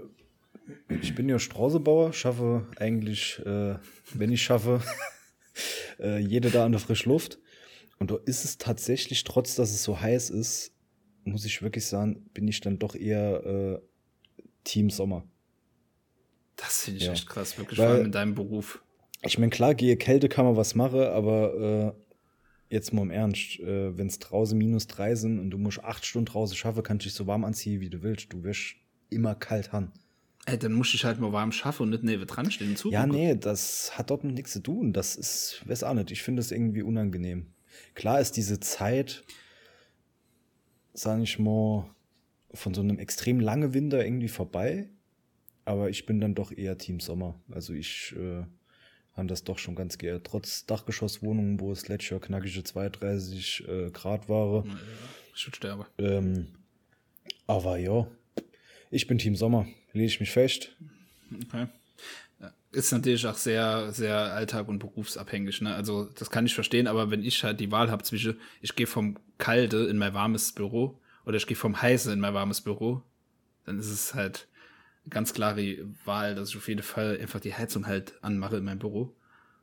ich bin ja Straßenbauer, schaffe eigentlich, äh, wenn ich schaffe, äh, jede da an der frischen Luft. Und da ist es tatsächlich, trotz dass es so heiß ist, muss ich wirklich sagen, bin ich dann doch eher äh, Team Sommer. Das finde ich Ja. echt krass, wirklich Weil- vor allem in deinem Beruf. Ich meine, klar, gehe Kälte kann man was machen, aber äh, jetzt mal im Ernst, äh, wenn es draußen minus drei sind und du musst acht Stunden draußen schaffen, kannst du dich so warm anziehen, wie du willst. Du wirst immer kalt haben. Ey, dann musst du dich halt mal warm schaffen und nicht neben dran stehen und Ja, zugucken. nee, das hat dort mit nichts zu tun. Das ist, weiß auch nicht. Ich finde es irgendwie unangenehm. Klar ist diese Zeit, sage ich mal, von so einem extrem langen Winter irgendwie vorbei. Aber ich bin dann doch eher Team Sommer. Also ich äh, habe das doch schon ganz gerne. Trotz Dachgeschosswohnungen, wo es letztes Jahr knackige 32 äh, Grad war. Ja, Ich würde sterben. Ähm, aber ja, ich bin Team Sommer. Lege ich mich fest. Okay. Ja, Ist natürlich auch sehr, sehr alltag- und berufsabhängig. Ne? Also, das kann ich verstehen, aber wenn ich halt die Wahl habe zwischen, ich gehe vom Kalte in mein warmes Büro oder ich gehe vom Heiße in mein warmes Büro, dann ist es halt ganz klare Wahl, dass ich auf jeden Fall einfach die Heizung halt anmache in meinem Büro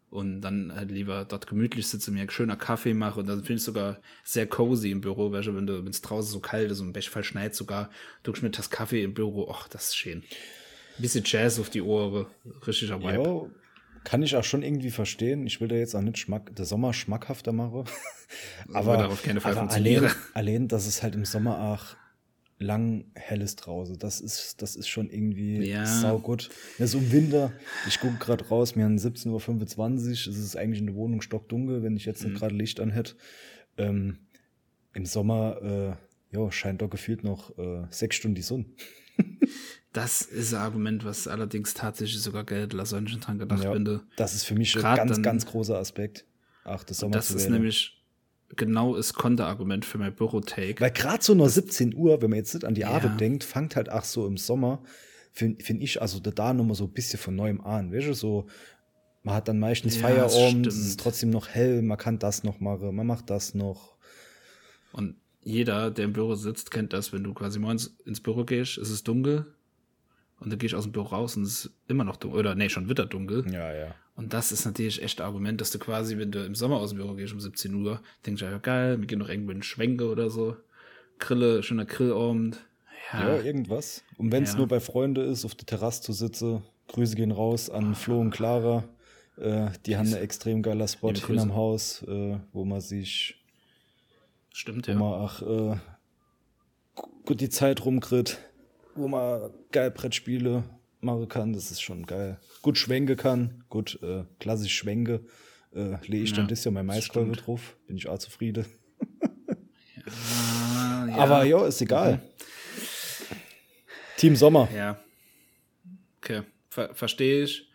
und dann halt lieber dort gemütlich sitze, mir einen schöner Kaffee mache und dann finde ich sogar sehr cozy im Büro, du, wenn du, wenn es draußen so kalt ist und im besten Fall schneit sogar, du mit das Kaffee im Büro, ach, das ist schön. Ein bisschen Jazz auf die Ohren, richtiger Vibe. Ja, kann ich auch schon irgendwie verstehen. Ich will da jetzt auch nicht Schmack, der Sommer schmackhafter machen. aber wird auf keinen Fall aber allein, allein, dass es halt im Sommer auch lang hell ist draußen, das ist, das ist schon irgendwie Ja. saugut. Ja, so im Winter, ich gucke gerade raus, mir haben 17.25 Uhr, es ist eigentlich in der Wohnung stockdunkel, wenn ich jetzt Mhm. nicht gerade Licht an hätte. Ähm, Im Sommer, äh, ja, scheint doch gefühlt noch äh, sechs Stunden die Sonne. Das ist ein Argument, was allerdings tatsächlich sogar Geld la solchen dran gedacht Ja, finde. das ist für mich ein ganz, dann- ganz großer Aspekt. Ach, das Sommer Das ist nämlich genau das Konterargument für mein Büro-Take. Weil gerade so nur 17 Uhr, wenn man jetzt nicht an die Ja. Arbeit denkt, fangt halt auch so im Sommer, finde find ich, also da, da nochmal so ein bisschen von neuem an. Weißt du, so, man hat dann meistens Ja, Feierabend, es ist trotzdem noch hell, man kann das noch machen, man macht das noch. Und jeder, der im Büro sitzt, kennt das, wenn du quasi morgens ins Büro gehst, ist es dunkel. Und dann gehst du aus dem Büro raus und es ist immer noch dunkel. Oder nee, schon wieder dunkel. Ja, ja. Und das ist natürlich echt ein Argument, dass du quasi, wenn du im Sommer aus dem Büro gehst um 17 Uhr, denkst du, ja geil, wir gehen noch irgendwo in Schwenke oder so. Grille, schöner Grillabend. Ja, Ja, irgendwas. Und wenn es Ja. nur bei Freunden ist, auf der Terrasse zu sitzen, Grüße gehen raus an Flo und Clara. Äh, die haben einen extrem geiler Spot Liebe hinterm Grüße. Haus, äh, wo man sich, stimmt wo ja. man auch äh, gu- gut die Zeit rumkriegt, wo man geil Brettspiele machen kann. Das ist schon geil. Gut schwenke kann, gut äh, klassisch schwenke. Äh, lege ich Ja, dann das Jahr mein Maiskolbe drauf. Bin ich auch zufrieden. Ja. Aber ja, ist egal. Team Sommer. Ja. Okay, Ver verstehe ich.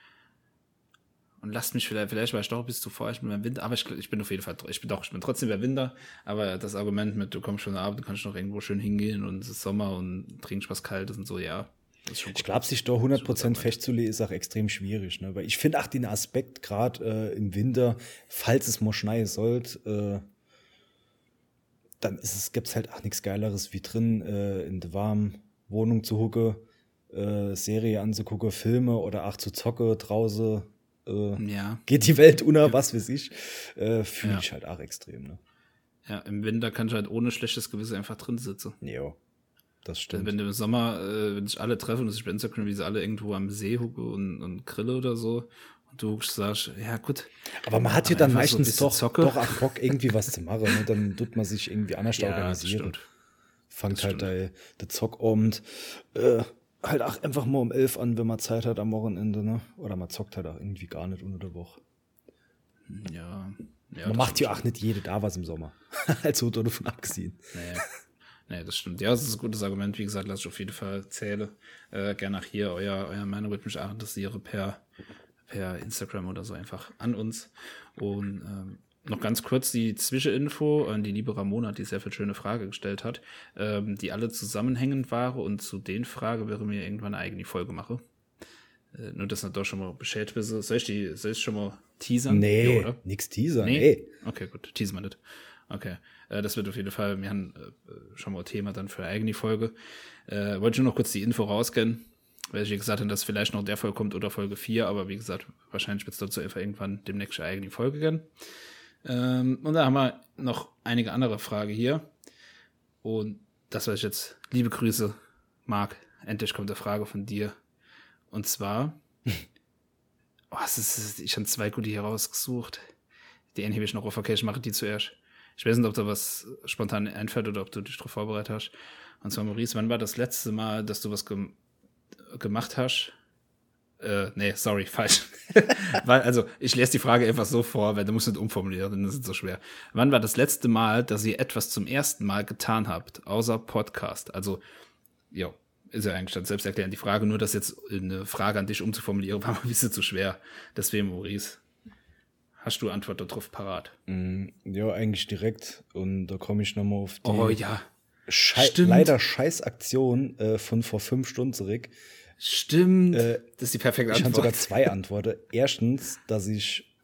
Und lasst mich vielleicht, vielleicht war ich doch bis zuvor, ich bin beim Winter, aber ich, ich bin auf jeden Fall, ich bin doch, ich bin trotzdem bei Winter, aber das Argument mit, du kommst schon abends, du kannst noch irgendwo schön hingehen und es ist Sommer und trinkst was Kaltes und so, ja. Ich glaube, sich da 100% festzulegen, ist auch extrem schwierig. Ne? Weil ich finde auch den Aspekt, gerade äh, im Winter, falls es mal schneien sollte, äh, dann ist es, gibt's halt auch nichts Geileres wie drin äh, in der warmen Wohnung zu hucke, äh, Serie anzugucken, Filme oder auch zu zocke draußen. Äh, Ja, geht die Welt unter, was weiß ich. Äh, Fühle Ja. ich halt auch extrem. Ne? ja, im Winter kann ich halt ohne schlechtes Gewissen einfach drin sitzen. Jo, das stimmt. wenn du im Sommer, äh, wenn sich alle treffen und sich bei Instagram, wie sie alle irgendwo am See hucke und, und grille oder so, und du sagst, ja gut, Aber man hat ja Aber dann so meistens bisschen doch, Zocke. doch auch Bock, irgendwie was zu machen. Ne? Dann tut man sich irgendwie anders ja, organisieren. Fangt halt der, der Zockabend äh, halt auch einfach mal um elf an, wenn man Zeit hat am Wochenende, ne? Oder man zockt halt auch irgendwie gar nicht unter der Woche. Ja. ja man macht ja auch nicht jede da was im Sommer. also davon abgesehen. Nee. Nee, das stimmt. Ja, das ist ein gutes Argument. Wie gesagt, lass ich auf jeden Fall zähle. Äh, gerne auch hier euer, euer Meinung würde mich auch interessieren per, per Instagram oder so einfach an uns. Und ähm, noch ganz kurz die Zwischeninfo an die liebe Ramona, die sehr viel schöne Frage gestellt hat, ähm, die alle zusammenhängend waren und zu den Fragen wäre mir irgendwann eine eigene Folge mache. Äh, nur, dass du doch schon mal Bescheid wissen. Soll ich die, soll ich schon mal teasern? Nee, Ja, oder? nix Teaser, Nee? nee. Okay, gut. Teasen wir nicht. Okay. Äh, das wird auf jeden Fall, wir haben äh, schon mal Thema dann für eine eigene Folge. Äh, wollte ich nur noch kurz die Info rauskennen, weil ich gesagt habe, dass vielleicht noch der Folge kommt oder Folge 4, aber wie gesagt, wahrscheinlich wird es dazu einfach irgendwann demnächst eine eigene Folge gehen. Ähm, und da haben wir noch einige andere Fragen hier. Und das was ich jetzt, liebe Grüße, Marc, endlich kommt eine Frage von dir. Und zwar, oh, es ist, ich habe zwei gute hier rausgesucht. Die eine hebe ich noch auf, okay, ich mache die zuerst. Ich weiß nicht, ob da was spontan einfällt oder ob du dich darauf vorbereitet hast. Und zwar, Maurice, wann war das letzte Mal, dass du was gem gemacht hast? Äh, nee, sorry, falsch. weil, also, ich lese die Frage einfach so vor, weil du musst nicht umformulieren, dann ist es so schwer. Wann war das letzte Mal, dass ihr etwas zum ersten Mal getan habt, außer Podcast? Also, ja, ist ja eigentlich dann selbst erklären. Die Frage, nur das jetzt eine Frage an dich umzuformulieren, war mal ein bisschen zu schwer. Deswegen, Maurice, hast du Antwort darauf parat? Mm, Ja, eigentlich direkt. Und da komme ich nochmal auf die Oh ja, Schei leider scheiß Aktion äh, von vor fünf Stunden zurück. stimmt. Äh, das ist die perfekte Ich habe sogar Antwort. zwei Antworten. Erstens, dass ich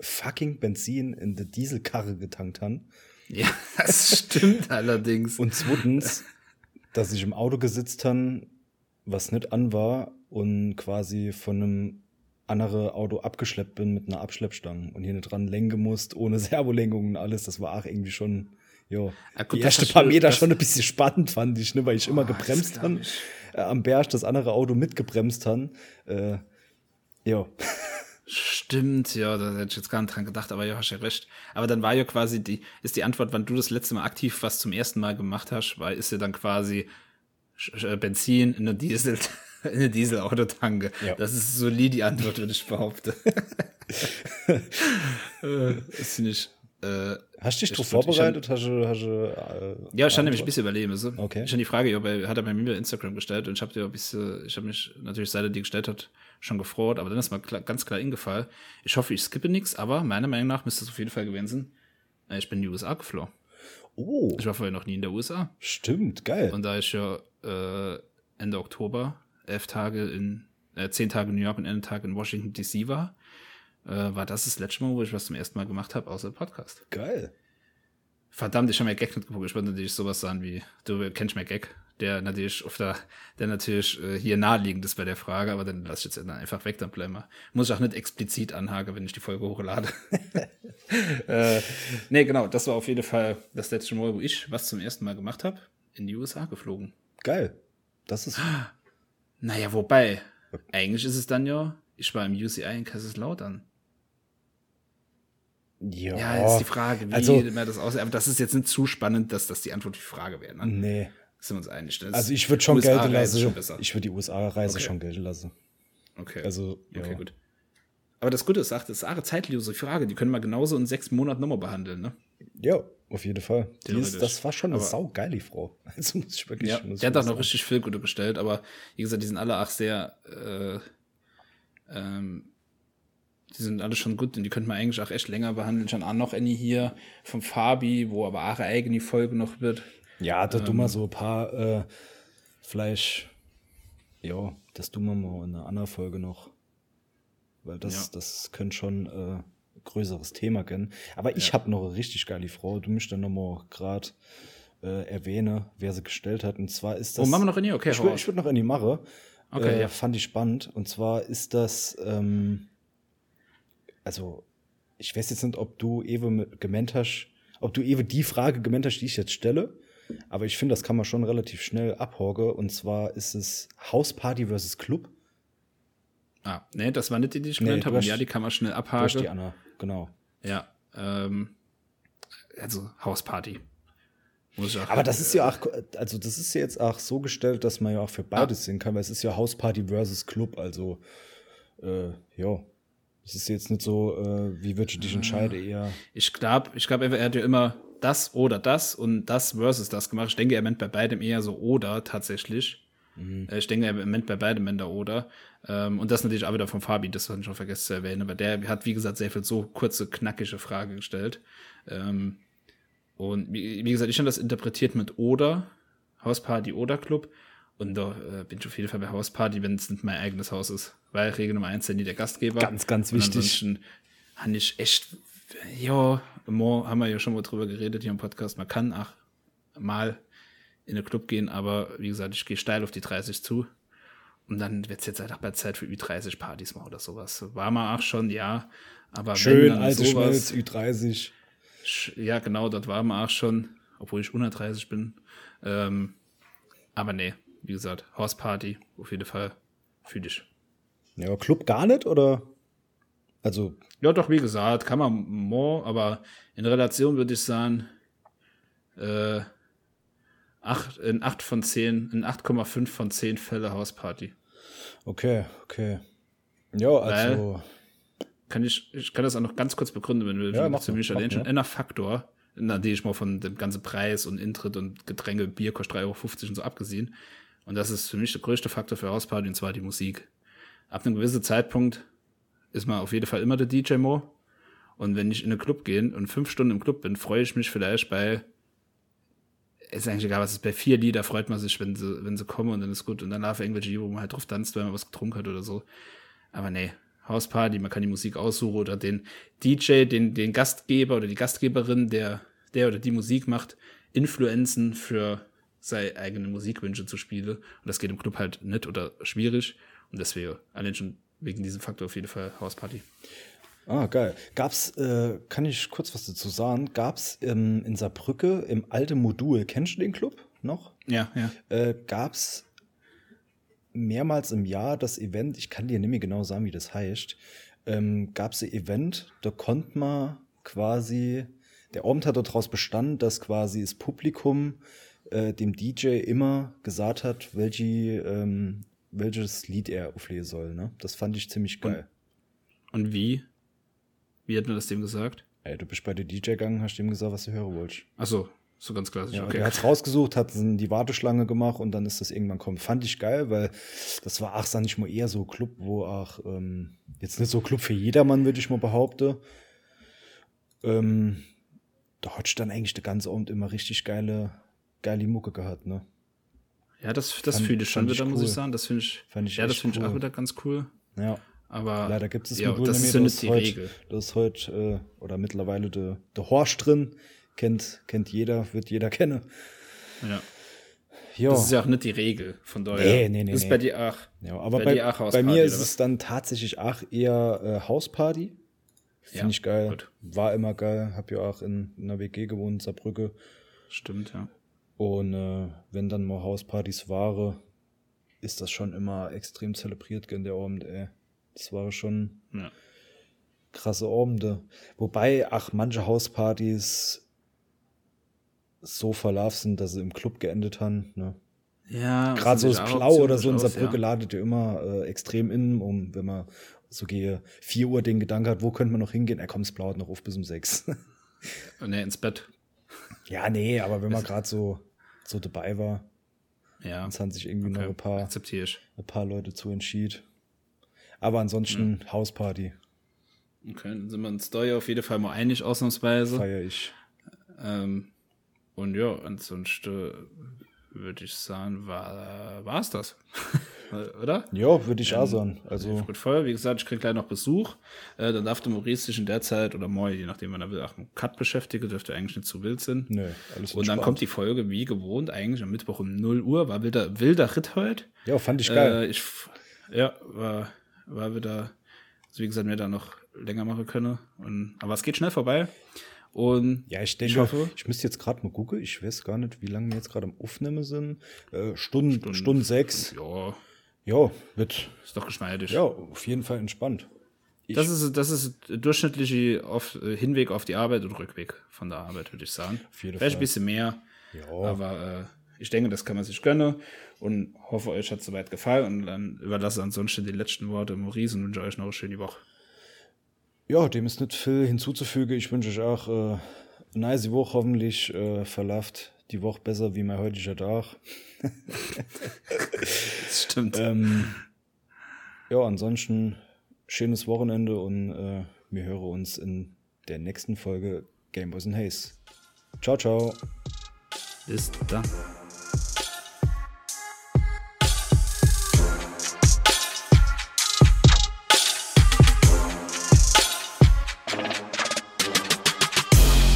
fucking Benzin in der Dieselkarre getankt habe. Ja, das stimmt allerdings. Und zweitens, dass ich im Auto gesitzt habe, was nicht an war und quasi von einem anderen Auto abgeschleppt bin mit einer Abschleppstange und hier nicht dran lenken musst, ohne Servolenkung und alles. Das war auch irgendwie schon, jo, Ah, gut, die ersten hast paar Meter schon ein bisschen spannend, fand ich, ne, weil ich immer Oh, das gebremst habe. Äh, am Berg das andere Auto mitgebremst habe. Äh, jo. Stimmt, ja, da hätte ich jetzt gar nicht dran gedacht, aber ja, hast ja recht. Aber dann war ja quasi die, ist die Antwort, wann du das letzte Mal aktiv was zum ersten Mal gemacht hast, weil ist ja dann quasi Benzin in der Diesel, in der Dieselautotanke. Ja. Das ist solide die Antwort, würde ich behaupten. äh, finde ich, Äh, Hast du dich ich vorbereitet? Hast du, hast du, äh, Ja, ich stand nämlich ein bisschen überlegen. So. Okay. Ich habe die Frage, ja, bei, hat er bei mir bei Instagram gestellt und ich habe dir ein bisschen, ich habe mich natürlich, seit er die gestellt hat, schon gefreut, aber dann ist mal klar, ganz klar ingefallen. Ich hoffe, ich skippe nichts, aber meiner Meinung nach müsste es auf jeden Fall gewesen sein. äh, Ich bin in die USA geflogen. Oh, Ich war vorher noch nie in der USA. stimmt, geil. Und da ich ja äh, Ende Oktober elf Tage in, äh, zehn Tage in New York und einen Tag in Washington DC war, äh, war das das letzte Mal, wo ich was zum ersten Mal gemacht habe, außer Podcast. geil. Verdammt, ich habe mir Gag nicht geguckt. Ich wollte natürlich sowas sagen wie, du kennst mir Gag, der natürlich auf der, der natürlich äh, hier naheliegend ist bei der Frage, aber dann lass ich jetzt dann einfach weg, dann bleiben wir. Muss ich auch nicht explizit anhaken, wenn ich die Folge hochlade. äh, nee, genau, das war auf jeden Fall das letzte Mal, wo ich was zum ersten Mal gemacht habe, in die USA geflogen. Geil. Das ist, Naja, wobei, eigentlich ist es dann ja, ich war im UCI in Kaiserslautern. ja. Ja, ist die Frage, wie also- man das aussieht. Aber das ist jetzt nicht zu spannend, dass das die Antwort auf die Frage wäre. Ne? Nee. Sind wir uns einig? Das Also ich würde schon gelten schon lassen. Ich würde die USA-Reise Okay. schon gelten lassen. Okay. Also, ja. okay, gut. Aber das Gute ist, sagt, das ist eine zeitlose Frage. Die können wir genauso in sechs Monaten nochmal behandeln, ne? Ja, auf jeden Fall. Ist, das war schon eine Aber- saugeil, die Frau. Also muss ich wirklich. Ja, muss der hat auch noch richtig viel Gute gestellt, aber wie gesagt, die sind alle auch sehr, äh, ähm, die sind alle schon gut und die könnten wir eigentlich auch echt länger behandeln. Schon auch noch Annie hier vom Fabi, wo aber auch eine eigene Folge noch wird. Ja, da Ähm. tun wir so ein paar, äh, vielleicht, ja, das tun wir mal in einer anderen Folge noch. Weil das, Ja. das könnte schon äh, größeres Thema gehen. Aber ich Ja. habe noch eine richtig geile Frau. Du mich dann nochmal gerade äh, erwähne, wer sie gestellt hat. Und zwar ist das. Oh, machen wir noch Annie? Okay, ich hau würde noch in die Mache. Okay, äh, ja. Fand ich spannend. Und zwar ist das, ähm, also, ich weiß jetzt nicht, ob du Ewe gemeint hast, ob du Ewe die Frage gemeint hast, die ich jetzt stelle. Aber ich finde, das kann man schon relativ schnell abhorgen. Und zwar ist es Hausparty versus Club. Ah, nee, das war nicht die, die ich Nee, genannt du habe. Ja, die kann man schnell Durch die abhaken. Anna, genau. Ja, ähm, also Hausparty. Muss ich auch Aber das ist ja auch, also das ist ja jetzt auch so gestellt, dass man ja auch für beides sehen kann, weil es ist ja Hausparty versus Club, also äh, ja. Es ist jetzt nicht so, äh, wie würdest du dich entscheiden, eher. Ich glaube, ich glaube, er hat ja immer das oder das und das versus das gemacht. Ich denke, er meint bei beidem eher so oder tatsächlich. Äh, Ich denke, er meint bei beidem Ende oder. Ähm, und das natürlich auch wieder von Fabi, das hatte ich schon vergessen zu erwähnen, aber der hat, wie gesagt, sehr viel so kurze, knackige Frage gestellt. Ähm, und wie, gesagt, ich habe das interpretiert mit oder, Hausparty oder Club. Und da äh, bin ich auf jeden Fall bei Hausparty, wenn es nicht mein eigenes Haus ist. Weil Regel Nummer eins sind die der Gastgeber. Ganz, ganz Und wichtig. habe ich echt, ja, haben wir ja schon mal drüber geredet hier im Podcast. Man kann auch mal in den Club gehen, aber wie gesagt, ich gehe steil auf die 30 zu. Und dann wird es jetzt halt auch bei Zeit für Ü30 Partys mal oder sowas. War mal auch schon, ja. Aber wenn Schön, alte sowas, Schmelz, Ü30. Sch- Ja, genau, dort war man auch schon, obwohl ich 130 bin. Ähm, aber nee, wie gesagt, Hausparty, auf jeden Fall fühle ich. Ja, aber Club gar nicht, oder? Also, Ja, doch, wie gesagt, kann man more, aber in Relation würde ich sagen, äh, acht, in 8 von 10, in 8,5 von 10 Fälle Hausparty. okay, okay. Ja, also, Kann ich, ich kann das auch noch ganz kurz begründen, wenn du Ja, mach mach allein schon mal. einer Faktor, na, den ich mal von dem ganzen Preis und Intritt und Getränke, Bier kostet 3,50 Euro und so abgesehen. Und das ist für mich der größte Faktor für Hausparty, und zwar die Musik. Ab einem gewissen Zeitpunkt ist man auf jeden Fall immer der DJ Mo. Und wenn ich in einen Club gehe und fünf Stunden im Club bin, freue ich mich vielleicht bei, ist eigentlich egal, was es ist, bei vier Lieder freut man sich, wenn sie, wenn sie kommen und dann ist gut. Und dann darf irgendwelche Lieder, wo man halt drauf tanzt, wenn man was getrunken hat oder so. Aber nee, Hausparty, man kann die Musik aussuchen oder den DJ, den, den Gastgeber oder die Gastgeberin, der, der oder die Musik macht, influenzen für seine eigene Musikwünsche zu spielen. Und das geht im Club halt nicht oder schwierig. Und deswegen, allein schon wegen diesem Faktor auf jeden Fall Hausparty. Ah, geil. Gab's, äh, kann ich kurz was dazu sagen? Gab's ähm, in Saarbrücke im alten Modul, kennst du den Club noch? Ja, ja. Äh, gab's mehrmals im Jahr das Event, ich kann dir nicht mehr genau sagen, wie das heißt, ähm, gab's ein Event, da konnte man quasi, der Abend hat daraus bestanden, dass quasi das Publikum äh, dem DJ immer gesagt hat, welche, ähm, welches Lied er auflegen soll. Ne? Das fand ich ziemlich geil. Und wie? Wie hat man das dem gesagt? Ey, du bist bei der DJ gegangen, hast ihm gesagt, was du hören wolltest. Achso, so ganz klassisch. Ja, okay. Der hat's rausgesucht, hat die Warteschlange gemacht und dann ist das irgendwann kommen. Fand ich geil, weil das war auch sag ich mal eher so Club, wo auch ähm, jetzt nicht so Club für jedermann, würde ich mal behaupten. Ähm, da hat ich dann eigentlich der ganze Abend immer richtig geile, geile Mucke gehabt, ne? Ja, das, das fühle ich schon wieder, muss cool. ich sagen. Das finde ich, Fand ich ja, das finde ich auch cool. wieder ganz cool. Ja. Aber Leider gibt es ja, wohl das nicht ist mehr. ja Da nicht die heute, Regel. Da ist heute, äh, oder mittlerweile der der Horst drin. Kennt, kennt jeder, wird jeder kennen. Ja. Ja. Das ist ja auch nicht die Regel. Von daher Nee, nee, nee, ist nee. bei dir auch. Ja, aber Bei bei, auch bei mir ist es dann tatsächlich auch eher äh, Hausparty. Finde Ja, ich geil. gut. War immer geil. Hab ja auch in, in einer WG gewohnt, in Saarbrücke. Stimmt, ja. Und äh, wenn dann mal Hauspartys waren, ist das schon immer extrem zelebriert gell, der Abend, ey. Das war schon ja. krasse Abende. Wobei, ach, manche Hauspartys so verlaufen sind, dass sie im Club geendet haben. Ne? Ja, Gerade so ist das Blau oder so in Saarbrücke ja. ladet ja immer äh, extrem in, um, wenn man so gehe, 4 Uhr den Gedanken hat, wo könnte man noch hingehen? Er kommt, es blaut noch auf bis um 6. Nee, ins Bett. ja, nee, aber wenn man gerade so, so dabei war, Ja. es haben sich irgendwie noch Okay, ein paar, ein paar Leute zu entschieden. Aber ansonsten Mhm. Hausparty Okay, dann sind wir uns da ja auf jeden Fall mal einig, ausnahmsweise. feiere ich. Ähm, und ja, ansonsten würde ich sagen, war es das. Oder? Ja, würde ich auch sagen. Also, Gut voll. Wie gesagt, ich krieg gleich noch Besuch. Äh, dann darf der Maurice sich in der Zeit oder morgen, je nachdem, wann er will, auch mit Cut beschäftigen. Dürfte eigentlich nicht zu wild sind. nö, alles Und dann entspannt. kommt die Folge wie gewohnt, eigentlich am Mittwoch um 0 Uhr. War wilder, wilder Ritt heute. Ja, fand ich geil. Äh, ich, ja, war, war wieder, also wie gesagt, wir da noch länger machen können. Und, aber es geht schnell vorbei. Und Ja, ich denke, Ich hoffe- ich müsste jetzt gerade mal gucken. Ich weiß gar nicht, wie lange wir jetzt gerade am Aufnehmen sind. Äh, Stunden, Stunden, sechs. ja, Ja, wird ist doch geschmeidig. ja auf jeden Fall entspannt. Ich, Das ist, das ist durchschnittliche auf, äh, Hinweg auf die Arbeit und Rückweg von der Arbeit, würde ich sagen. Auf jeden Vielleicht ein Fall. bisschen mehr, ja, aber äh, ich denke, das kann man sich gönnen und hoffe, euch hat es soweit gefallen und dann überlasse ansonsten die letzten Worte Maurice und wünsche euch noch eine schöne Woche. ja, dem ist nicht viel hinzuzufügen. Ich wünsche euch auch äh, eine nice Woche. Hoffentlich äh, verläuft die Woche besser wie mein heutiger Tag. Das stimmt. Ähm, ja, ansonsten schönes Wochenende und äh, wir hören uns in der nächsten Folge Game Boys and Haze. Ciao, ciao. Bis dann.